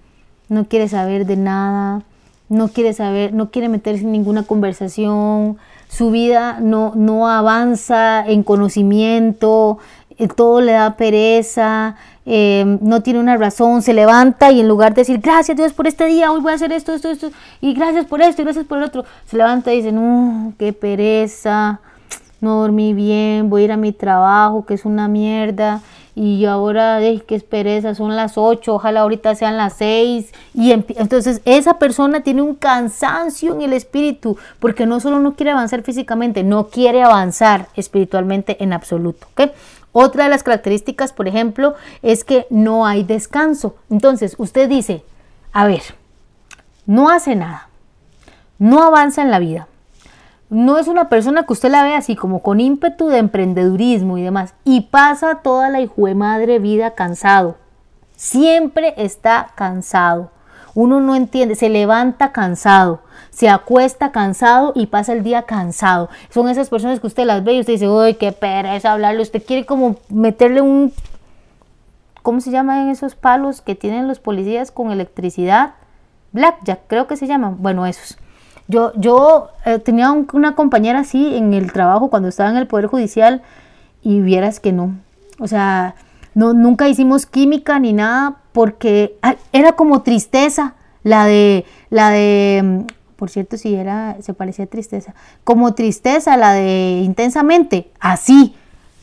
No quiere saber de nada, no quiere saber, no quiere meterse en ninguna conversación, su vida no, no avanza en conocimiento, todo le da pereza, eh, no tiene una razón, se levanta y en lugar de decir gracias Dios por este día, hoy voy a hacer esto, esto, esto, y gracias por esto, y gracias por el otro, se levanta y dice, no, qué pereza, no dormí bien, voy a ir a mi trabajo, que es una mierda, y ahora, ay, qué pereza, son las 8, ojalá ahorita sean las 6, y entonces esa persona tiene un cansancio en el espíritu, porque no solo no quiere avanzar físicamente, no quiere avanzar espiritualmente en absoluto, ¿ok? Otra de las características, por ejemplo, es que no hay descanso. Entonces, usted dice, a ver, no hace nada, no avanza en la vida, no es una persona que usted la ve así como con ímpetu de emprendedurismo y demás, y pasa toda la hijo de madre vida cansado. Siempre está cansado. Uno no entiende, se levanta cansado, se acuesta cansado y pasa el día cansado. Son esas personas que usted las ve y usted dice, uy, qué pereza hablarle. Usted quiere como meterle un, ¿cómo se llaman esos palos que tienen los policías con electricidad? Blackjack, creo que se llaman. Bueno, esos. Yo, yo eh, tenía una compañera así en el trabajo cuando estaba en el Poder Judicial y vieras que no. O sea, no, nunca hicimos química ni nada porque era como tristeza, la de, la de, mm, por cierto, si era, se parecía tristeza, como tristeza, la de intensamente, así,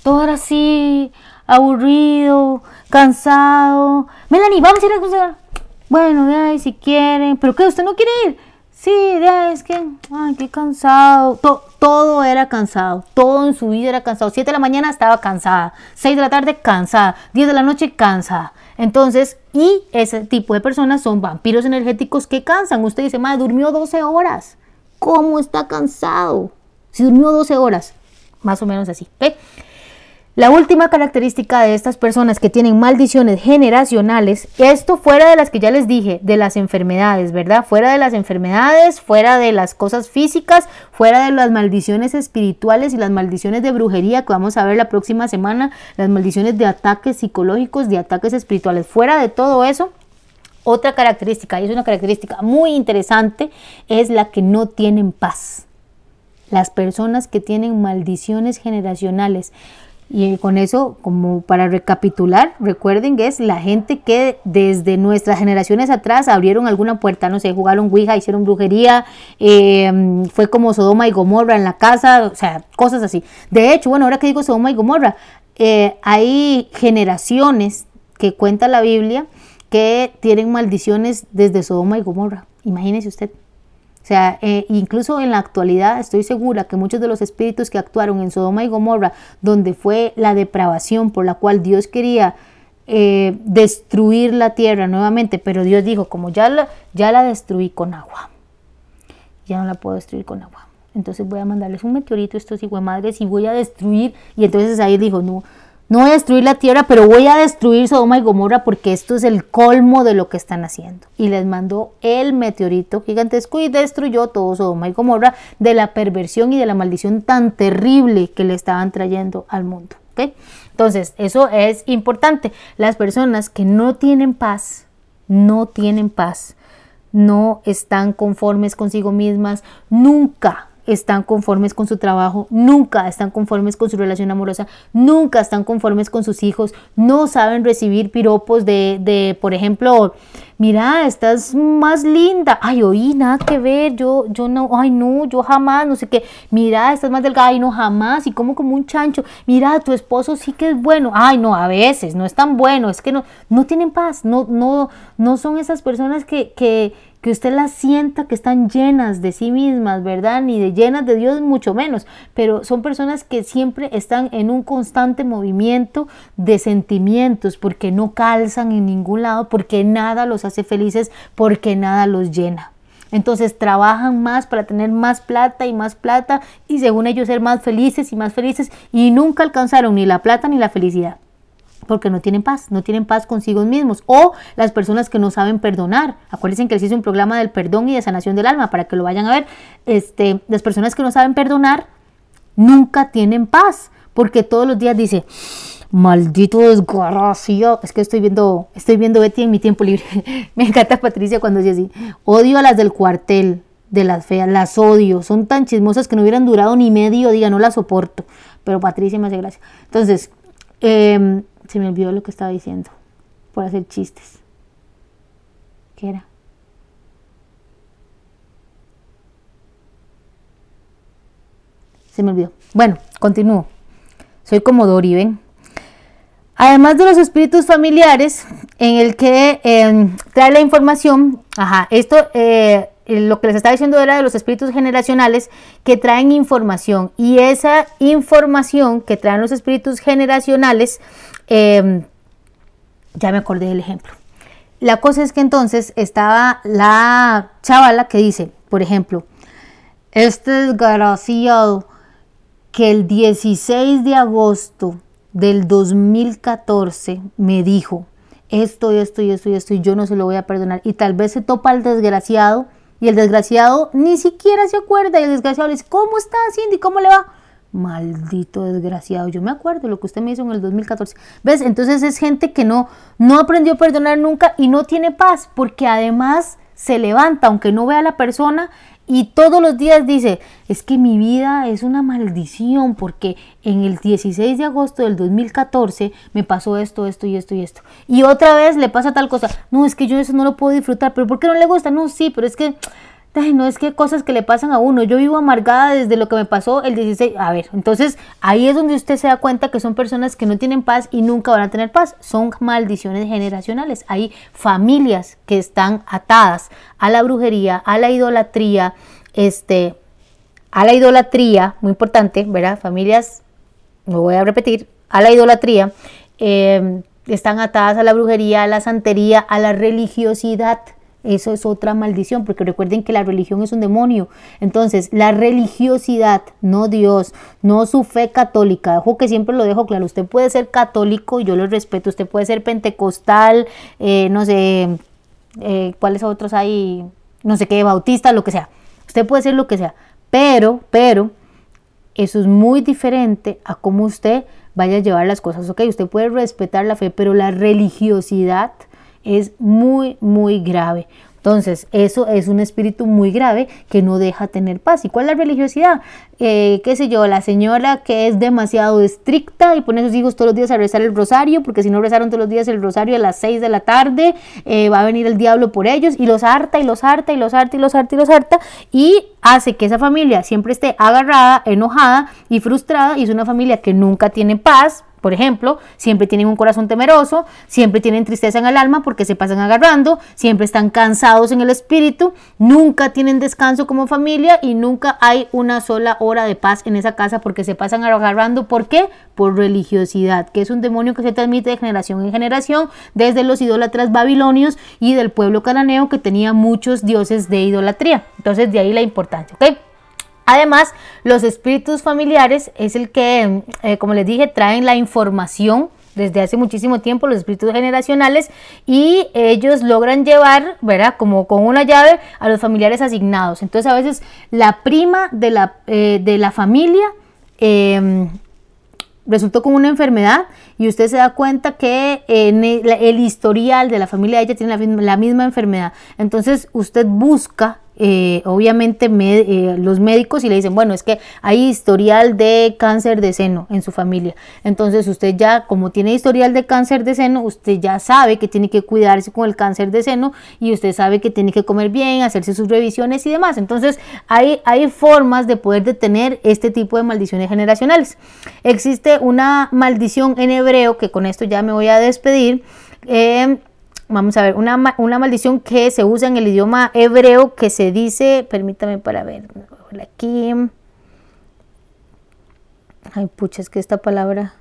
todo era así, aburrido, cansado. Melanie, vamos a ir a cruzar. Bueno, ya, si quieren, pero ¿qué? ¿Usted no quiere ir? Sí, ya, es que, ay, qué cansado. todo era cansado. Todo en su vida era cansado. Siete de la mañana estaba cansada. Seis de la tarde cansada. Diez de la noche cansada. Entonces, y ese tipo de personas son vampiros energéticos que cansan. Usted dice, madre, durmió 12 horas. ¿Cómo está cansado? Si durmió 12 horas. Más o menos así. ¿ve? La última característica de estas personas que tienen maldiciones generacionales, esto fuera de las que ya les dije, de las enfermedades, ¿verdad? Fuera de las enfermedades, fuera de las cosas físicas, fuera de las maldiciones espirituales y las maldiciones de brujería que vamos a ver la próxima semana, las maldiciones de ataques psicológicos, de ataques espirituales, fuera de todo eso, otra característica, y es una característica muy interesante, es la que no tienen paz. Las personas que tienen maldiciones generacionales Y con eso, como para recapitular, recuerden que es la gente que desde nuestras generaciones atrás abrieron alguna puerta, no sé, jugaron Ouija, hicieron brujería, em, fue como Sodoma y Gomorra en la casa, o sea, cosas así. De hecho, bueno, ahora que digo Sodoma y Gomorra, eh, hay generaciones que cuenta la Biblia que tienen maldiciones desde Sodoma y Gomorra. Imagínese usted. O sea, eh, incluso en la actualidad estoy segura que muchos de los espíritus que actuaron en Sodoma y Gomorra, donde fue la depravación por la cual Dios quería eh, destruir la tierra nuevamente, pero Dios dijo, como ya la, ya la destruí con agua, ya no la puedo destruir con agua. Entonces voy a mandarles un meteorito a estos hijos de madres y voy a destruir. Y entonces ahí dijo, no, no voy a destruir la tierra, pero voy a destruir Sodoma y Gomorra porque esto es el colmo de lo que están haciendo. Y les mandó el meteorito gigantesco y destruyó todo Sodoma y Gomorra de la perversión y de la maldición tan terrible que le estaban trayendo al mundo. Entonces, eso es importante. Las personas que no tienen paz, no tienen paz, no están conformes consigo mismas, nunca están conformes con su trabajo, nunca están conformes con su relación amorosa, nunca están conformes con sus hijos, no saben recibir piropos de, de por ejemplo, mira, estás más linda, ay, oí, nada que ver, yo, yo no, ay, no, yo jamás, no sé qué, mira, estás más delgada, ay, no, jamás, y como como un chancho, mira, tu esposo sí que es bueno, ay, no, a veces, no es tan bueno, es que no, no tienen paz, no, no, no son esas personas que, que que usted las sienta que están llenas de sí mismas, ¿verdad? Ni de llenas de Dios, mucho menos, pero son personas que siempre están en un constante movimiento de sentimientos, porque no calzan en ningún lado, porque nada los hace felices, porque nada los llena. Entonces trabajan más para tener más plata y más plata y según ellos ser más felices y más felices y nunca alcanzaron ni la plata ni la felicidad porque no tienen paz, no tienen paz consigo mismos. O las personas que no saben perdonar. Acuérdense que existe un programa del perdón y de sanación del alma para que lo vayan a ver. Este, las personas que no saben perdonar nunca tienen paz, porque todos los días dice, maldito desgraciado. Es que estoy viendo, estoy viendo Betty en mi tiempo libre. Me encanta Patricia cuando dice así. Odio a las del cuartel, de las feas, las odio. Son tan chismosas que no hubieran durado ni medio día, no las soporto. Pero Patricia me hace gracia. Entonces, eh, se me olvidó lo que estaba diciendo por hacer chistes. ¿Qué era? Se me olvidó. Bueno, continúo. Soy como Dori, ¿ven? Además de los espíritus familiares, en el que em, trae la información, ajá, esto eh, lo que les estaba diciendo era de los espíritus generacionales que traen información y esa información que traen los espíritus generacionales Em, ya me acordé del ejemplo. La cosa es que entonces estaba la chavala que dice, por ejemplo, este desgraciado que el 16 de agosto del 2014 me dijo esto esto y esto y esto y yo no se lo voy a perdonar y tal vez se topa al desgraciado y el desgraciado ni siquiera se acuerda y el desgraciado le dice, ¿cómo está haciendo y cómo le va? Maldito desgraciado. Yo me acuerdo lo que usted me hizo en el 2014. ¿Ves? Entonces es gente que no, no aprendió a perdonar nunca y no tiene paz porque además se levanta, aunque no vea a la persona, y todos los días dice, es que mi vida es una maldición porque en el 16 de agosto del 2014 me pasó esto, esto y esto y esto. Y otra vez le pasa tal cosa, no, es que yo eso no lo puedo disfrutar, pero ¿por qué no le gusta? No, sí, pero es que no es que cosas que le pasan a uno. Yo vivo amargada desde lo que me pasó el 16. A ver, entonces ahí es donde usted se da cuenta que son personas que no tienen paz y nunca van a tener paz. Son maldiciones generacionales. Hay familias que están atadas a la brujería, a la idolatría, este, a la idolatría, muy importante, ¿verdad? Familias, no voy a repetir, a la idolatría. Eh, están atadas a la brujería, a la santería, a la religiosidad eso es otra maldición, porque recuerden que la religión es un demonio. Entonces, la religiosidad, no Dios, no su fe católica. Ojo que siempre lo dejo claro. Usted puede ser católico, yo lo respeto. Usted puede ser pentecostal, eh, no sé, eh, cuáles otros hay, no sé qué, bautista, lo que sea. Usted puede ser lo que sea. Pero, pero, eso es muy diferente a cómo usted vaya a llevar las cosas. Ok, usted puede respetar la fe, pero la religiosidad es muy, muy grave. Entonces, eso es un espíritu muy grave que no deja tener paz. ¿Y cuál es la religiosidad? Eh, qué sé yo, la señora que es demasiado estricta y pone a sus hijos todos los días a rezar el rosario, porque si no rezaron todos los días el rosario a las 6 de la tarde, eh, va a venir el diablo por ellos y los harta y los harta y los harta y los harta y los harta y hace que esa familia siempre esté agarrada, enojada y frustrada y es una familia que nunca tiene paz por ejemplo, siempre tienen un corazón temeroso, siempre tienen tristeza en el alma porque se pasan agarrando, siempre están cansados en el espíritu, nunca tienen descanso como familia y nunca hay una sola hora de paz en esa casa porque se pasan agarrando. ¿Por qué? Por religiosidad, que es un demonio que se transmite de generación en generación desde los idólatras babilonios y del pueblo cananeo que tenía muchos dioses de idolatría. Entonces, de ahí la importancia, ¿ok? Además, los espíritus familiares es el que, eh, como les dije, traen la información desde hace muchísimo tiempo, los espíritus generacionales, y ellos logran llevar, ¿verdad? Como con una llave a los familiares asignados. Entonces, a veces la prima de la, eh, de la familia em, resultó con una enfermedad y usted se da cuenta que en el, historial de la familia ella tiene la misma enfermedad. Entonces, usted busca eh, obviamente eh, los médicos y le dicen, bueno, es que hay historial de cáncer de seno en su familia. Entonces usted ya, como tiene historial de cáncer de seno, usted ya sabe que tiene que cuidarse con el cáncer de seno y usted sabe que tiene que comer bien, hacerse sus revisiones y demás. Entonces hay, hay formas de poder detener este tipo de maldiciones generacionales. Existe una maldición en hebreo, que con esto ya me voy a despedir. Eh, Vamos a ver, una, maldición que se usa en el idioma hebreo que se dice, permítame para ver, aquí. Ay, pucha, es que esta palabra.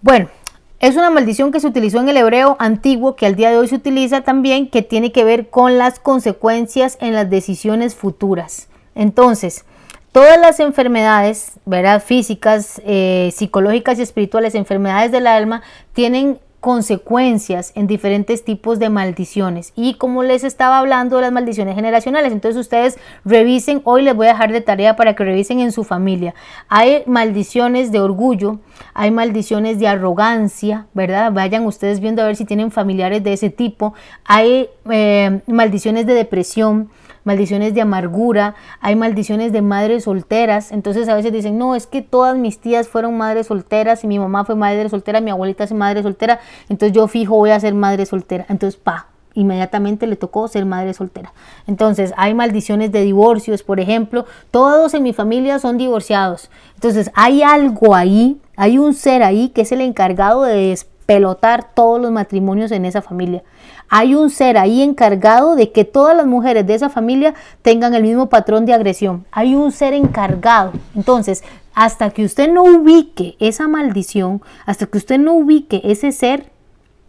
Bueno, es una maldición que se utilizó en el hebreo antiguo, que al día de hoy se utiliza también, que tiene que ver con las consecuencias en las decisiones futuras. Entonces, Todas las enfermedades, ¿verdad? Físicas, eh, psicológicas y espirituales, enfermedades del alma, tienen consecuencias en diferentes tipos de maldiciones. Y como les estaba hablando de las maldiciones generacionales entonces ustedes revisen hoy les voy a dejar de tarea para que revisen en su familia. Hay maldiciones de orgullo hay maldiciones de arrogancia verdad vayan ustedes viendo a ver si tienen familiares de ese tipo. Hay eh, maldiciones de depresión maldiciones de amargura, hay maldiciones de madres solteras. Entonces a veces dicen, no, es que todas mis tías fueron madres solteras y mi mamá fue madre soltera, mi abuelita es madre soltera, entonces yo fijo voy a ser madre soltera. Entonces, pa, inmediatamente le tocó ser madre soltera. Entonces, hay maldiciones de divorcios, por ejemplo, todos en mi familia son divorciados. Entonces, hay algo ahí, hay un ser ahí que es el encargado de despelotar todos los matrimonios en esa familia. Hay un ser ahí encargado de que todas las mujeres de esa familia tengan el mismo patrón de agresión. Hay un ser encargado. Entonces, hasta que usted no ubique esa maldición, hasta que usted no ubique ese ser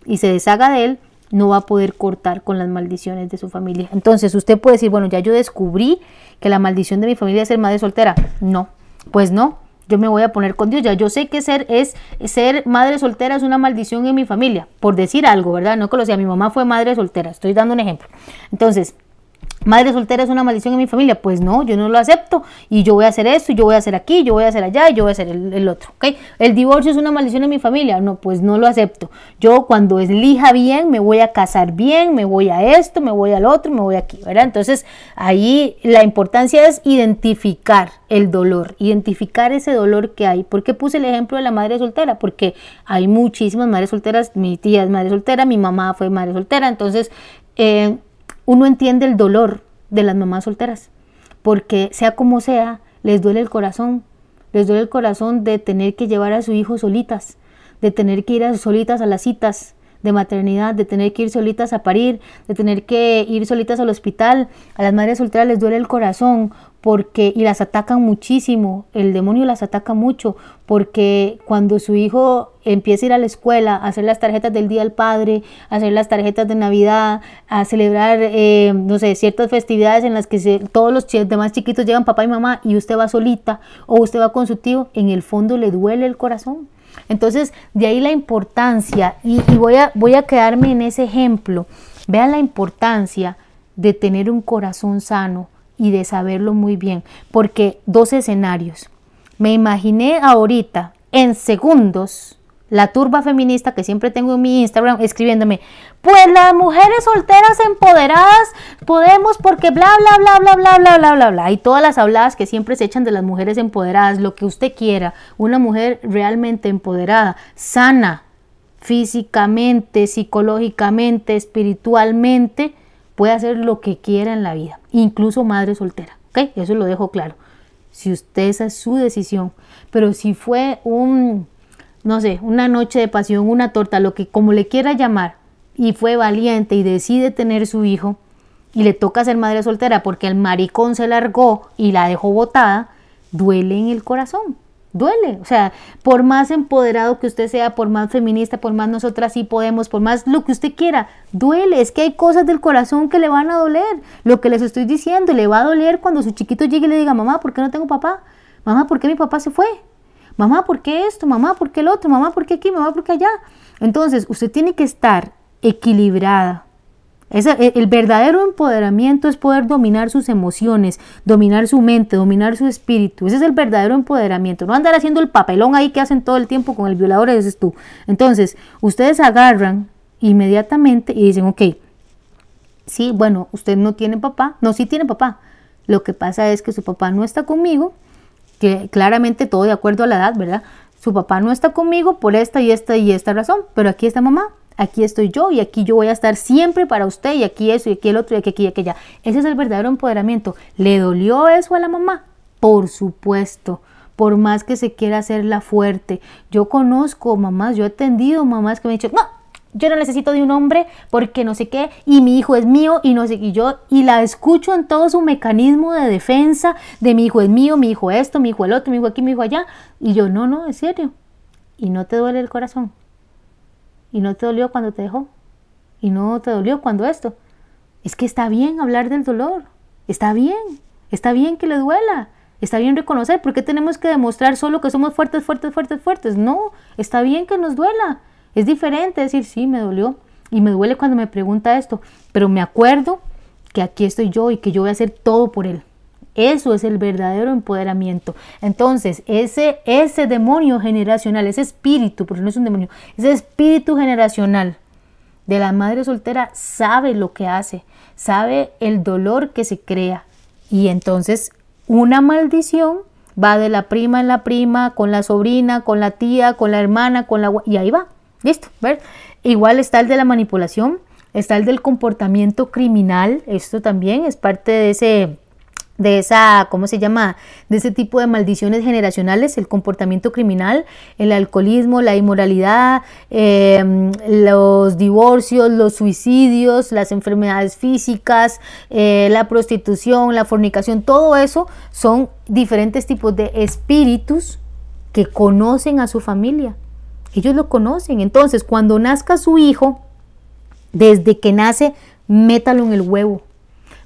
y se deshaga de él, no va a poder cortar con las maldiciones de su familia. Entonces usted puede decir, bueno, ya yo descubrí que la maldición de mi familia es ser madre soltera. No, pues no, yo me voy a poner con Dios. Ya yo sé que ser es ser madre soltera es una maldición en mi familia, por decir algo, ¿verdad? No que lo sea, mi mamá fue madre soltera, estoy dando un ejemplo. Entonces, madre soltera es una maldición en mi familia. Pues no, yo no lo acepto. Y yo voy a hacer esto, y yo voy a hacer aquí, yo voy a hacer allá, y yo voy a hacer el, otro. ¿ok? El divorcio es una maldición en mi familia. No, pues no lo acepto. Yo cuando elija bien, me voy a casar bien, me voy a esto, me voy al otro, me voy aquí, ¿verdad? Entonces ahí la importancia es identificar el dolor, identificar ese dolor que hay. ¿Por qué puse el ejemplo de la madre soltera? Porque hay muchísimas madres solteras. Mi tía es madre soltera, mi mamá fue madre soltera. Entonces, eh, uno entiende el dolor de las mamás solteras, porque sea como sea, les duele el corazón, les duele el corazón de tener que llevar a su hijo solitas, de tener que ir a solitas a las citas, de maternidad, de tener que ir solitas a parir, de tener que ir solitas al hospital. A las madres solteras les duele el corazón porque y las atacan muchísimo, el demonio las ataca mucho, porque cuando su hijo empieza a ir a la escuela, a hacer las tarjetas del Día del Padre, a hacer las tarjetas de Navidad, a celebrar, eh, no sé, ciertas festividades en las que todos los demás chiquitos llegan papá y mamá y usted va solita o usted va con su tío, en el fondo le duele el corazón. Entonces, de ahí la importancia, y, voy, a, voy a quedarme en ese ejemplo, vean la importancia de tener un corazón sano y de saberlo muy bien, porque dos escenarios. Me imaginé ahorita, en segundos, la turba feminista que siempre tengo en mi Instagram escribiéndome, pues las mujeres solteras empoderadas podemos porque bla, bla, bla, bla, bla, bla, bla, bla, bla. Y todas las habladas que siempre se echan de las mujeres empoderadas, lo que usted quiera, una mujer realmente empoderada, sana, físicamente, psicológicamente, espiritualmente, puede hacer lo que quiera en la vida, incluso madre soltera. ¿Ok? Eso lo dejo claro. Si usted esa es su decisión, pero si fue un no sé, una noche de pasión, una torta, lo que como le quiera llamar, y fue valiente y decide tener su hijo, y le toca ser madre soltera porque el maricón se largó y la dejó botada, duele en el corazón. Duele, o sea, por más empoderado que usted sea, por más feminista, por más nosotras sí podemos, por más lo que usted quiera, duele, es que hay cosas del corazón que le van a doler. Lo que les estoy diciendo, le va a doler cuando su chiquito llegue y le diga, mamá, ¿por qué no tengo papá? Mamá, ¿por qué mi papá se fue? Mamá, ¿por qué esto? Mamá, ¿por qué el otro? Mamá, ¿por qué aquí? Mamá, ¿por qué allá? Entonces, usted tiene que estar equilibrada. E, el verdadero empoderamiento es poder dominar sus emociones, dominar su mente, dominar su espíritu. Ese es el verdadero empoderamiento. No andar haciendo el papelón ahí que hacen todo el tiempo con el violador, ese es tú. Entonces, ustedes agarran inmediatamente y dicen, ok, sí, bueno, usted no tiene papá. No, sí tiene papá. Lo que pasa es que su papá no está conmigo que claramente todo de acuerdo a la edad, ¿verdad? Su papá no está conmigo por esta y esta y esta razón, pero aquí está mamá, aquí estoy yo y aquí yo voy a estar siempre para usted y aquí eso y aquí el otro y aquí, aquí y aquella. Ese es el verdadero empoderamiento. ¿Le dolió eso a la mamá? Por supuesto por más que se quiera hacerla fuerte. Yo conozco mamás, yo he atendido mamás que me han dicho, no, yo no necesito de un hombre porque no sé qué, y mi hijo es mío, y no sé, y yo, y la escucho en todo su mecanismo de defensa de mi hijo es mío, mi hijo esto, mi hijo el otro, mi hijo aquí, mi hijo allá, y yo, no, no, es serio, y no te duele el corazón, y no te dolió cuando te dejó, y no te dolió cuando esto, es que está bien hablar del dolor, está bien, está bien que le duela, está bien reconocer, ¿por qué tenemos que demostrar solo que somos fuertes, fuertes, fuertes, fuertes? No, está bien que nos duela es diferente decir, sí, me dolió y me duele cuando me pregunta esto, pero me acuerdo que aquí estoy yo y que yo voy a hacer todo por él. Eso es el verdadero empoderamiento. Entonces, ese, ese demonio generacional, ese espíritu, porque no es un demonio, ese espíritu generacional de la madre soltera sabe lo que hace, sabe el dolor que se crea. Y entonces, una maldición va de la prima en la prima, con la sobrina, con la tía, con la hermana, con la... y ahí va. Listo, ver. Igual está el de la manipulación, está el del comportamiento criminal, esto también es parte de ese de esa, ¿cómo se llama? De ese tipo de maldiciones generacionales, el comportamiento criminal, el alcoholismo, la inmoralidad, em, los divorcios, los suicidios, las enfermedades físicas, eh, la prostitución, la fornicación, todo eso son diferentes tipos de espíritus que conocen a su familia ellos lo conocen. Entonces, cuando nazca su hijo, desde que nace, métalo en el huevo,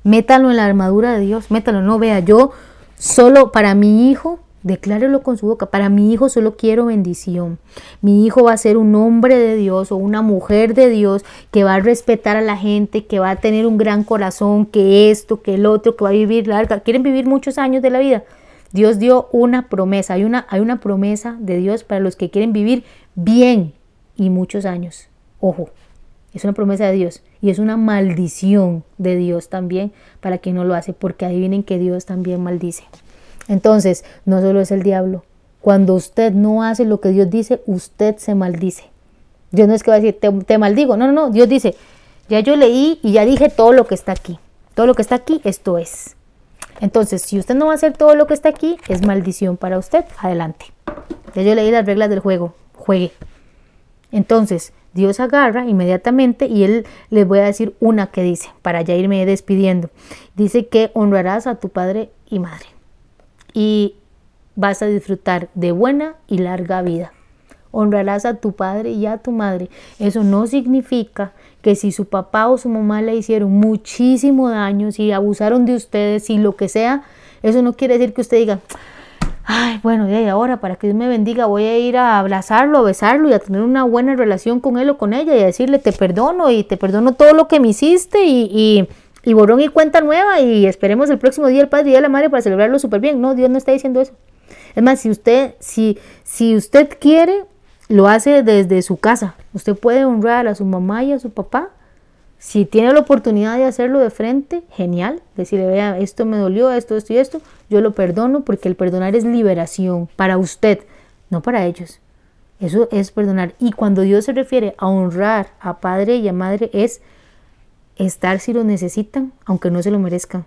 métalo en la armadura de Dios, métalo, no vea, yo solo para mi hijo, declárelo con su boca, para mi hijo solo quiero bendición. Mi hijo va a ser un hombre de Dios o una mujer de Dios que va a respetar a la gente, que va a tener un gran corazón, que esto, que el otro, que va a vivir larga. Quieren vivir muchos años de la vida. Dios dio una promesa, hay una, hay una promesa de Dios para los que quieren vivir bien y muchos años. Ojo, es una promesa de Dios y es una maldición de Dios también para quien no lo hace, porque adivinen que Dios también maldice. Entonces, no solo es el diablo. Cuando usted no hace lo que Dios dice, usted se maldice. Dios no es que va a decir, te, te maldigo. No, no, no. Dios dice, ya yo leí y ya dije todo lo que está aquí. Todo lo que está aquí, esto es. Entonces, si usted no va a hacer todo lo que está aquí, es maldición para usted. Adelante. Ya yo leí las reglas del juego juegue. Entonces, Dios agarra inmediatamente y Él les voy a decir una que dice, para ya irme despidiendo. Dice que honrarás a tu padre y madre y vas a disfrutar de buena y larga vida. Honrarás a tu padre y a tu madre. Eso no significa que si su papá o su mamá le hicieron muchísimo daño, si abusaron de ustedes, si lo que sea, eso no quiere decir que usted diga, ay, bueno, y ahora para que Dios me bendiga voy a ir a abrazarlo, a besarlo y a tener una buena relación con él o con ella y a decirle te perdono y te perdono todo lo que me hiciste y, y, y borrón y cuenta nueva y esperemos el próximo día el Padre y de la Madre para celebrarlo súper bien. No, Dios no está diciendo eso. Es más, si usted, si, si usted quiere lo hace desde su casa. Usted puede honrar a su mamá y a su papá. Si tiene la oportunidad de hacerlo de frente, genial. Decirle, vea, esto me dolió, esto, esto y esto. Yo lo perdono porque el perdonar es liberación para usted, no para ellos. Eso es perdonar. Y cuando Dios se refiere a honrar a padre y a madre es estar si lo necesitan, aunque no se lo merezcan.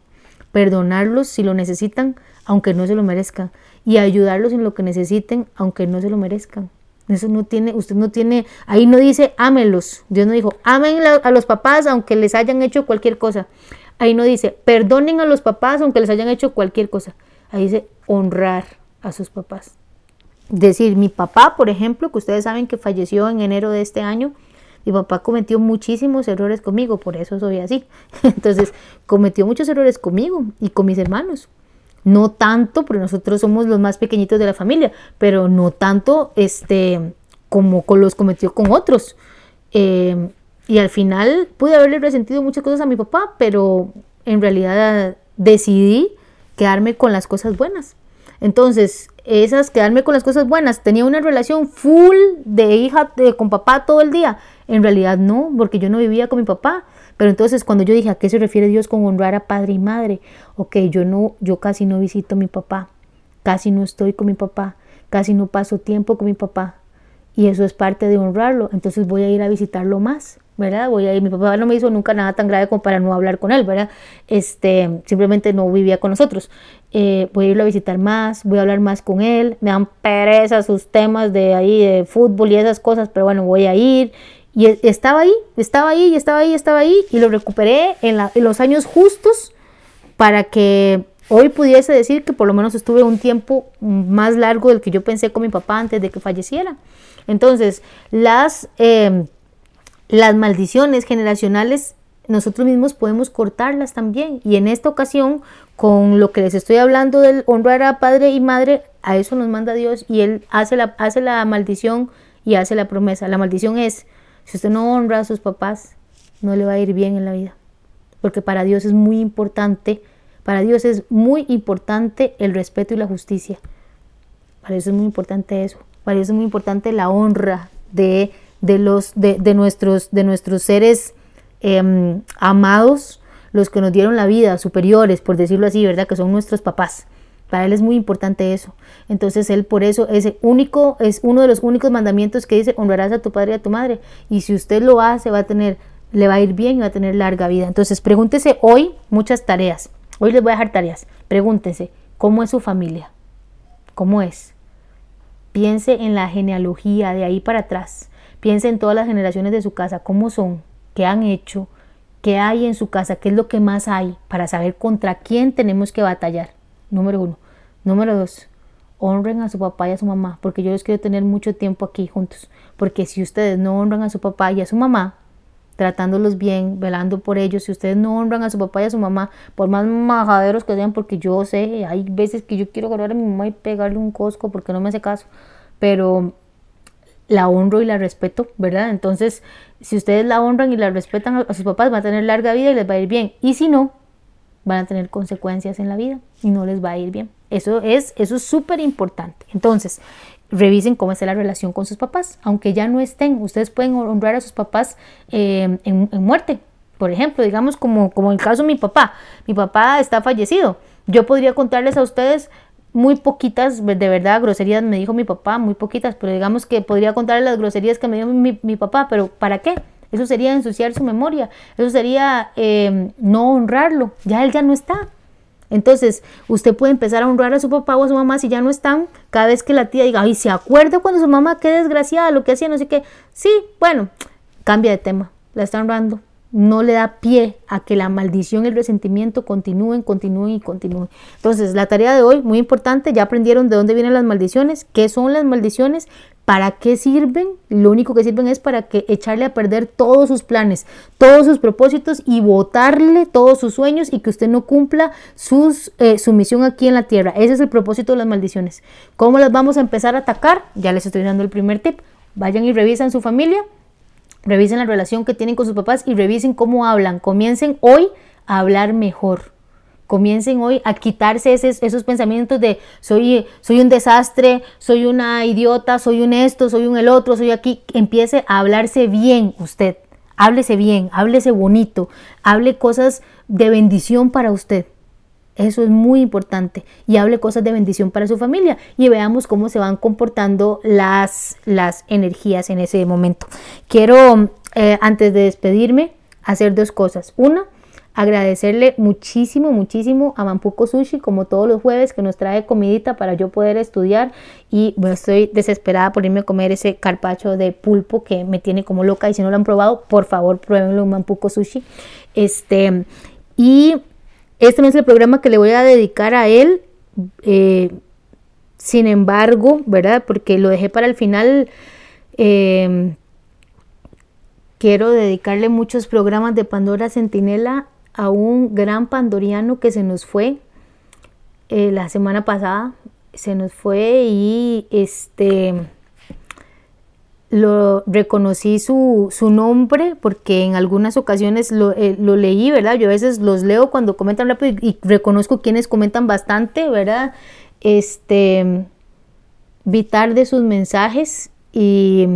Perdonarlos si lo necesitan, aunque no se lo merezcan. Y ayudarlos en lo que necesiten, aunque no se lo merezcan. Eso no tiene, usted no tiene, ahí no dice ámelos. Dios no dijo, amen a los papás aunque les hayan hecho cualquier cosa. Ahí no dice, perdonen a los papás aunque les hayan hecho cualquier cosa. Ahí dice, honrar a sus papás. Decir, mi papá, por ejemplo, que ustedes saben que falleció en enero de este año, mi papá cometió muchísimos errores conmigo, por eso soy así. Entonces, cometió muchos errores conmigo y con mis hermanos. No tanto, porque nosotros somos los más pequeñitos de la familia, pero no tanto este, como los cometió con otros. Eh, y al final pude haberle resentido muchas cosas a mi papá, pero en realidad decidí quedarme con las cosas buenas. Entonces, esas quedarme con las cosas buenas, tenía una relación full de hija con papá todo el día. En realidad no, porque yo no vivía con mi papá. Pero entonces cuando yo dije, ¿a qué se refiere Dios con honrar a padre y madre? Ok, yo no, yo casi no visito a mi papá, casi no estoy con mi papá, casi no paso tiempo con mi papá. Y eso es parte de honrarlo. Entonces voy a ir a visitarlo más, ¿verdad? Voy a ir, mi papá no me hizo nunca nada tan grave como para no hablar con él, ¿verdad? Este, simplemente no vivía con nosotros. Eh, voy a irlo a visitar más, voy a hablar más con él. Me dan pereza sus temas de ahí, de fútbol y esas cosas, pero bueno, voy a ir y e, estaba ahí, estaba ahí, estaba ahí, estaba ahí, y lo recuperé en, los años justos para que hoy pudiese decir que por lo menos estuve un tiempo más largo del que yo pensé con mi papá antes de que falleciera. Entonces, las, em, las maldiciones generacionales nosotros mismos podemos cortarlas también. Y en esta ocasión, con lo que les estoy hablando del honrar a padre y madre, a eso nos manda Dios y Él hace la, hace la maldición y hace la promesa. La maldición es si usted no honra a sus papás, no le va a ir bien en la vida. Porque para Dios es muy importante, para Dios es muy importante el respeto y la justicia. Para Dios es muy importante eso. Para Dios es muy importante la honra de, de los, de, nuestros, de nuestros seres em, amados, los que nos dieron la vida, superiores, por decirlo así, ¿verdad? Que son nuestros papás. Para él es muy importante eso. Entonces él por eso es único, es uno de los únicos mandamientos que dice honrarás a tu padre y a tu madre. Y si usted lo hace, va a tener, le va a ir bien y va a tener larga vida. Entonces pregúntese hoy muchas tareas. Hoy les voy a dejar tareas. Pregúntese, ¿cómo es su familia? ¿Cómo es? Piense en la genealogía de ahí para atrás. Piense en todas las generaciones de su casa, cómo son, qué han hecho, qué hay en su casa, qué es lo que más hay, para saber contra quién tenemos que batallar. Número uno. Número dos, honren a su papá y a su mamá, porque yo les quiero tener mucho tiempo aquí juntos. Porque si ustedes no honran a su papá y a su mamá, tratándolos bien, velando por ellos, si ustedes no honran a su papá y a su mamá, por más majaderos que sean, porque yo sé, hay veces que yo quiero agarrar a mi mamá y pegarle un cosco porque no me hace caso, pero la honro y la respeto, ¿verdad? Entonces, si ustedes la honran y la respetan a sus papás, van a tener larga vida y les va a ir bien. Y si no, van a tener consecuencias en la vida y no les va a ir bien. Eso es eso es súper importante. Entonces, revisen cómo está la relación con sus papás, aunque ya no estén. Ustedes pueden honrar a sus papás eh, en, muerte. Por ejemplo, digamos como, como el caso de mi papá. Mi papá está fallecido. Yo podría contarles a ustedes muy poquitas, de verdad, groserías me dijo mi papá, muy poquitas, pero digamos que podría contarles las groserías que me dijo mi papá, pero ¿para qué? Eso sería ensuciar su memoria, eso sería em, no honrarlo, ya él ya no está. Entonces, usted puede empezar a honrar a su papá o a su mamá si ya no están, cada vez que la tía diga, ay, ¿se acuerda cuando su mamá, qué desgraciada, lo que hacía, no sé qué? Sí, bueno, cambia de tema, la está honrando, no le da pie a que la maldición y el resentimiento continúen, continúen y continúen. Entonces, la tarea de hoy, muy importante, ya aprendieron de dónde vienen las maldiciones, qué son las maldiciones, para qué sirven. Lo único que sirven es para que echarle a perder todos sus planes, todos sus propósitos y botarle todos sus sueños y que usted no cumpla eh, su misión aquí en la tierra. Ese es el propósito de las maldiciones. ¿Cómo las vamos a empezar a atacar? Ya les estoy dando el primer tip. Vayan y revisen su familia Revisen la relación que tienen con sus papás y revisen cómo hablan. Comiencen hoy a hablar mejor. Comiencen hoy a quitarse esos, pensamientos de soy, soy un desastre, soy una idiota, soy un esto, soy un el otro, soy aquí. Empiece a hablarse bien usted. Háblese bien, háblese bonito, hable cosas de bendición para usted. Eso es muy importante. Y hable cosas de bendición para su familia. Y veamos cómo se van comportando las, las energías en ese momento. Quiero, eh, antes de despedirme, hacer dos cosas. Una, agradecerle muchísimo, muchísimo a Mampuco Sushi, como todos los jueves, que nos trae comidita para yo poder estudiar. Y bueno, estoy desesperada por irme a comer ese carpacho de pulpo que me tiene como loca. Y si no lo han probado, por favor, pruébenlo en Mampuco Sushi. Este, y este no es el programa que le voy a dedicar a él. Eh, sin embargo, ¿verdad? Porque lo dejé para el final. Eh, quiero dedicarle muchos programas de Pandora Centinela a un gran pandoriano que se nos fue eh, la semana pasada, se nos fue y este lo reconocí su, nombre porque en algunas ocasiones lo, eh, lo, leí, ¿verdad? Yo a veces los leo cuando comentan rápido y, reconozco quienes comentan bastante, ¿verdad? Este, vitar de sus mensajes y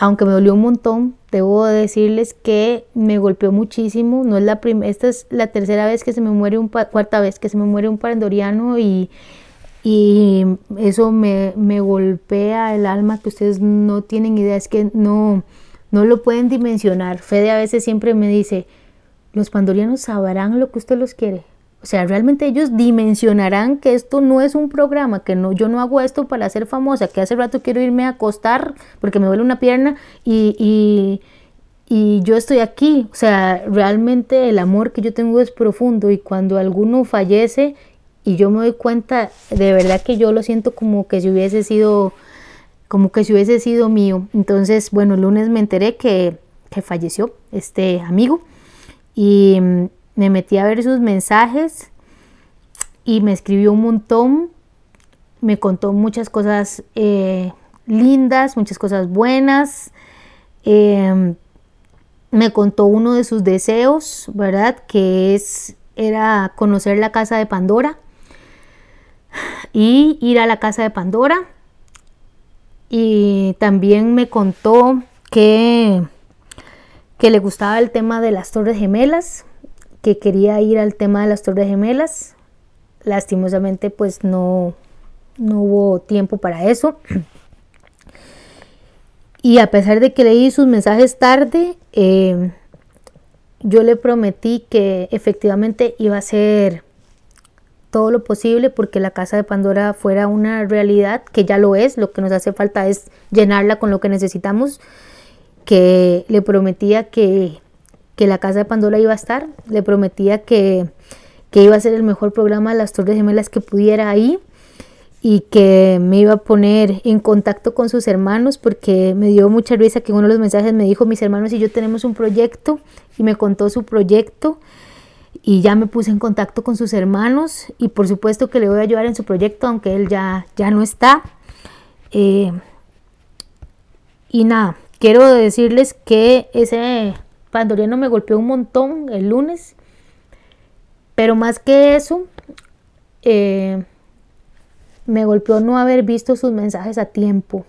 aunque me dolió un montón, debo decirles que me golpeó muchísimo. No es la esta es la tercera vez que se me muere un cuarta vez que se me muere un pandoriano y, y eso me, me, golpea el alma que ustedes no tienen idea, es que no, no lo pueden dimensionar. Fede a veces siempre me dice, los pandorianos sabrán lo que usted los quiere. O sea, realmente ellos dimensionarán que esto no es un programa, que no, yo no hago esto para ser famosa, que hace rato quiero irme a acostar porque me duele una pierna y, y, y yo estoy aquí. O sea, realmente el amor que yo tengo es profundo y cuando alguno fallece y yo me doy cuenta, de verdad que yo lo siento como que si hubiese sido, como que si hubiese sido mío. Entonces, bueno, el lunes me enteré que, que falleció este amigo y me metí a ver sus mensajes y me escribió un montón, me contó muchas cosas eh, lindas, muchas cosas buenas. Em, me contó uno de sus deseos, ¿verdad? Que es, era conocer la casa de Pandora y ir a la casa de Pandora. Y también me contó que, que le gustaba el tema de las torres gemelas, que quería ir al tema de las Torres Gemelas. Lastimosamente pues no, no hubo tiempo para eso. Y a pesar de que leí sus mensajes tarde, eh, yo le prometí que efectivamente iba a hacer todo lo posible porque la casa de Pandora fuera una realidad, que ya lo es, lo que nos hace falta es llenarla con lo que necesitamos, que le prometía que que la casa de Pandora iba a estar, le prometía que, iba a ser el mejor programa de las Torres Gemelas que pudiera ahí y que me iba a poner en contacto con sus hermanos porque me dio mucha risa que uno de los mensajes me dijo mis hermanos y yo tenemos un proyecto y me contó su proyecto y ya me puse en contacto con sus hermanos y por supuesto que le voy a ayudar en su proyecto aunque él ya, ya no está. Eh, y nada quiero decirles que ese Pandoriano me golpeó un montón el lunes, pero más que eso, eh, me golpeó no haber visto sus mensajes a tiempo.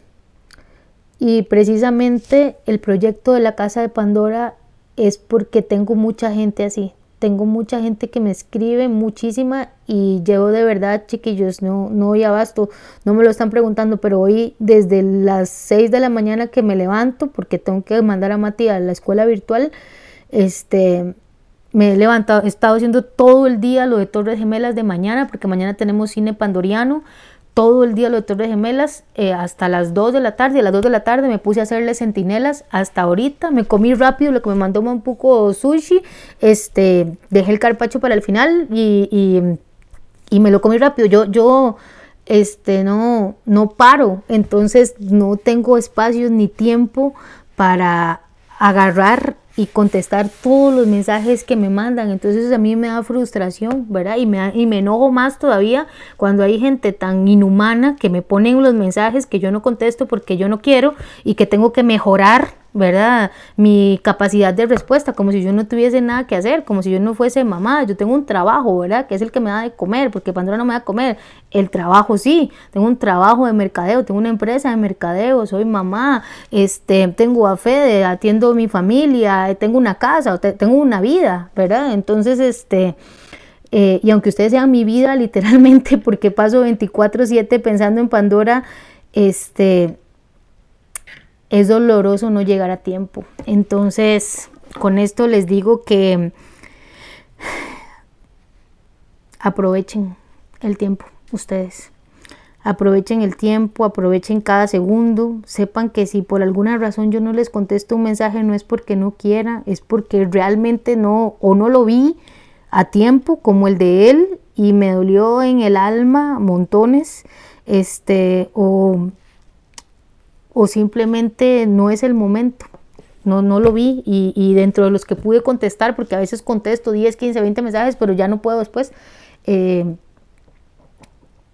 Y precisamente el proyecto de la casa de Pandora es porque tengo mucha gente así, tengo mucha gente que me escribe, muchísima, y llevo de verdad, chiquillos, no, no voy abasto, no me lo están preguntando, pero hoy desde las 6 de la mañana que me levanto, porque tengo que mandar a Mati a la escuela virtual, este, me he levantado, he estado haciendo todo el día lo de Torres Gemelas de mañana, porque mañana tenemos cine pandoriano, todo el día lo de Torres Gemelas eh, hasta las 2 de la tarde. A las 2 de la tarde me puse a hacerle sentinelas hasta ahorita. Me comí rápido lo que me mandó un poco sushi. Este, dejé el carpacho para el final y, y, me lo comí rápido. Yo, yo este, no, no paro, entonces no tengo espacio ni tiempo para agarrar y contestar todos los mensajes que me mandan. Entonces a mí me da frustración, ¿verdad? Y me, y me enojo más todavía cuando hay gente tan inhumana que me ponen los mensajes que yo no contesto porque yo no quiero y que tengo que mejorar ¿verdad? Mi capacidad de respuesta, como si yo no tuviese nada que hacer, como si yo no fuese mamá, yo tengo un trabajo, ¿verdad? Que es el que me da de comer, porque Pandora no me da de comer, el trabajo sí, tengo un trabajo de mercadeo, tengo una empresa de mercadeo, soy mamá, este, tengo a Fede, atiendo a mi familia, tengo una casa, tengo una vida, ¿verdad? Entonces, este... Eh, y aunque ustedes sean mi vida literalmente, porque paso 24/7 pensando en Pandora, este, es doloroso no llegar a tiempo. Entonces, con esto les digo que aprovechen el tiempo ustedes. Aprovechen el tiempo, aprovechen cada segundo. Sepan que si por alguna razón yo no les contesto un mensaje no es porque no quiera, es porque realmente no o no lo vi a tiempo como el de él y me dolió en el alma montones, este o o simplemente no es el momento. No, no lo vi y, dentro de los que pude contestar, porque a veces contesto 10, 15, 20 mensajes, pero ya no puedo después. Eh,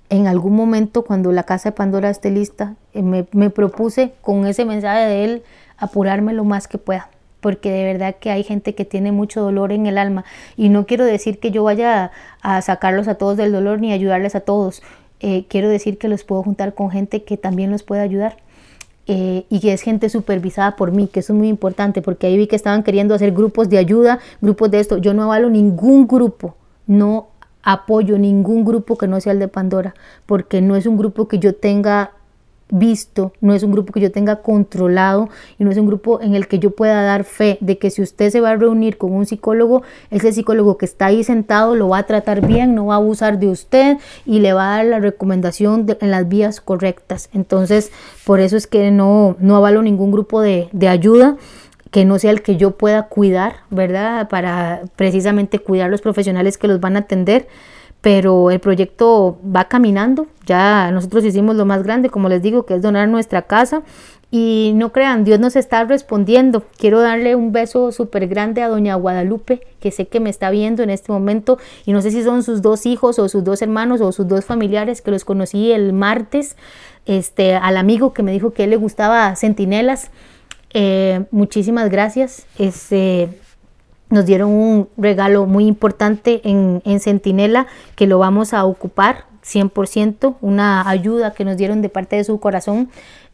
en algún momento cuando la casa de Pandora esté lista, eh, me, propuse con ese mensaje de él apurarme lo más que pueda, porque de verdad que hay gente que tiene mucho dolor en el alma y no quiero decir que yo vaya a, sacarlos a todos del dolor ni ayudarles a todos, eh, quiero decir que los puedo juntar con gente que también los puede ayudar eh, y que es gente supervisada por mí, que eso es muy importante, porque ahí vi que estaban queriendo hacer grupos de ayuda, grupos de esto. Yo no avalo ningún grupo, no apoyo ningún grupo que no sea el de Pandora, porque no es un grupo que yo tenga visto, no es un grupo que yo tenga controlado y no es un grupo en el que yo pueda dar fe de que si usted se va a reunir con un psicólogo, ese psicólogo que está ahí sentado lo va a tratar bien, no va a abusar de usted y le va a dar la recomendación en las vías correctas. Entonces, por eso es que no, no avalo ningún grupo de, de ayuda que no sea el que yo pueda cuidar, ¿verdad? Para precisamente cuidar los profesionales que los van a atender pero el proyecto va caminando. Ya nosotros hicimos lo más grande, como les digo, que es donar nuestra casa. Y no crean, Dios nos está respondiendo. Quiero darle un beso súper grande a doña Guadalupe, que sé que me está viendo en este momento. Y no sé si son sus dos hijos o sus dos hermanos o sus dos familiares que los conocí el martes. Este, al amigo que me dijo que él le gustaba Centinelas. Eh, muchísimas gracias. Este, nos dieron un regalo muy importante en, en Centinela que lo vamos a ocupar 100%, una ayuda que nos dieron de parte de su corazón.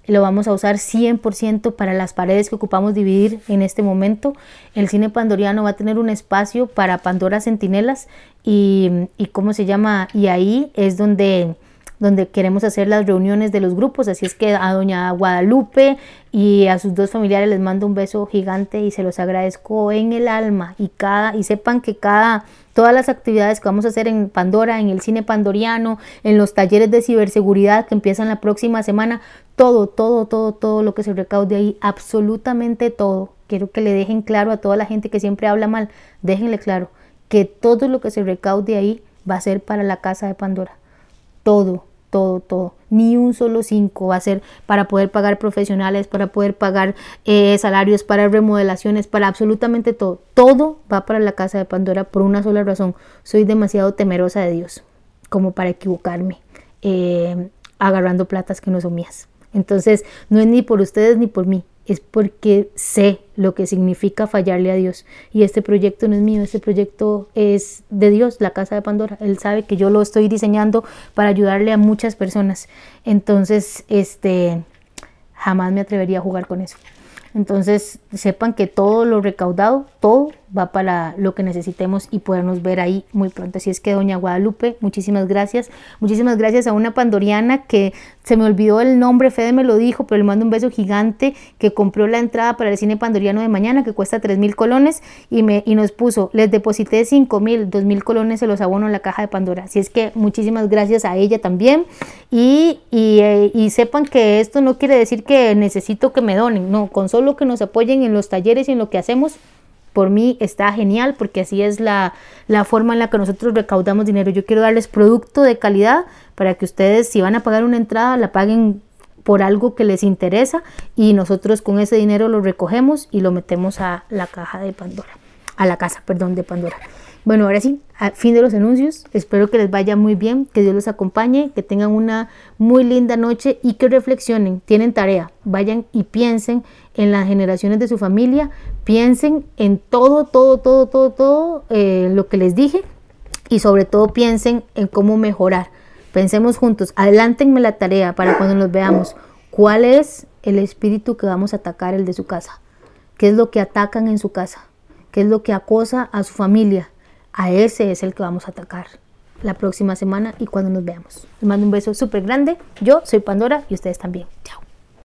Lo vamos a usar 100% para las paredes que ocupamos dividir en este momento. El cine pandoriano va a tener un espacio para Pandora Centinelas y, y cómo se llama, y ahí es donde donde queremos hacer las reuniones de los grupos. Así es que a doña Guadalupe y a sus dos familiares les mando un beso gigante y se los agradezco en el alma y cada y sepan que cada todas las actividades que vamos a hacer en Pandora, en el cine pandoriano, en los talleres de ciberseguridad que empiezan la próxima semana, todo, todo, todo, todo lo que se recaude ahí, absolutamente todo. Quiero que le dejen claro a toda la gente que siempre habla mal, déjenle claro que todo lo que se recaude ahí va a ser para la casa de Pandora. Todo, todo, todo. Ni un solo cinco va a ser para poder pagar profesionales, para poder pagar eh, salarios, para remodelaciones, para absolutamente todo. Todo va para la casa de Pandora por una sola razón. Soy demasiado temerosa de Dios como para equivocarme eh, agarrando platas que no son mías. Entonces, no es ni por ustedes ni por mí, es porque sé lo que significa fallarle a Dios. Y este proyecto no es mío, este proyecto es de Dios, la casa de Pandora. Él sabe que yo lo estoy diseñando para ayudarle a muchas personas. Entonces, este, jamás me atrevería a jugar con eso. Entonces, sepan que todo lo recaudado, todo va para lo que necesitemos y podernos ver ahí muy pronto. Así es que, doña Guadalupe, muchísimas gracias. Muchísimas gracias a una pandoriana que se me olvidó el nombre, Fede me lo dijo, pero le mando un beso gigante, que compró la entrada para el cine pandoriano de mañana, que cuesta 3 mil colones, y, me, y nos puso, les deposité 5 mil, 2 mil colones se los abono en la caja de Pandora. Así es que muchísimas gracias a ella también. Y, eh, y sepan que esto no quiere decir que necesito que me donen, no, con solo que nos apoyen en los talleres y en lo que hacemos, por mí está genial porque así es la, forma en la que nosotros recaudamos dinero. Yo quiero darles producto de calidad para que ustedes si van a pagar una entrada la paguen por algo que les interesa y nosotros con ese dinero lo recogemos y lo metemos a la caja de Pandora, a la casa, perdón, de Pandora. Bueno, ahora sí, a fin de los anuncios. Espero que les vaya muy bien, que Dios los acompañe, que tengan una muy linda noche y que reflexionen. Tienen tarea, vayan y piensen en las generaciones de su familia, piensen en todo, todo, todo, todo, todo eh, lo que les dije y sobre todo piensen en cómo mejorar. Pensemos juntos, adelántenme la tarea para cuando nos veamos. ¿Cuál es el espíritu que vamos a atacar el de su casa? ¿Qué es lo que atacan en su casa? ¿Qué es lo que acosa a su familia? A ese es el que vamos a atacar la próxima semana y cuando nos veamos. Les mando un beso súper grande. Yo soy Pandora y ustedes también.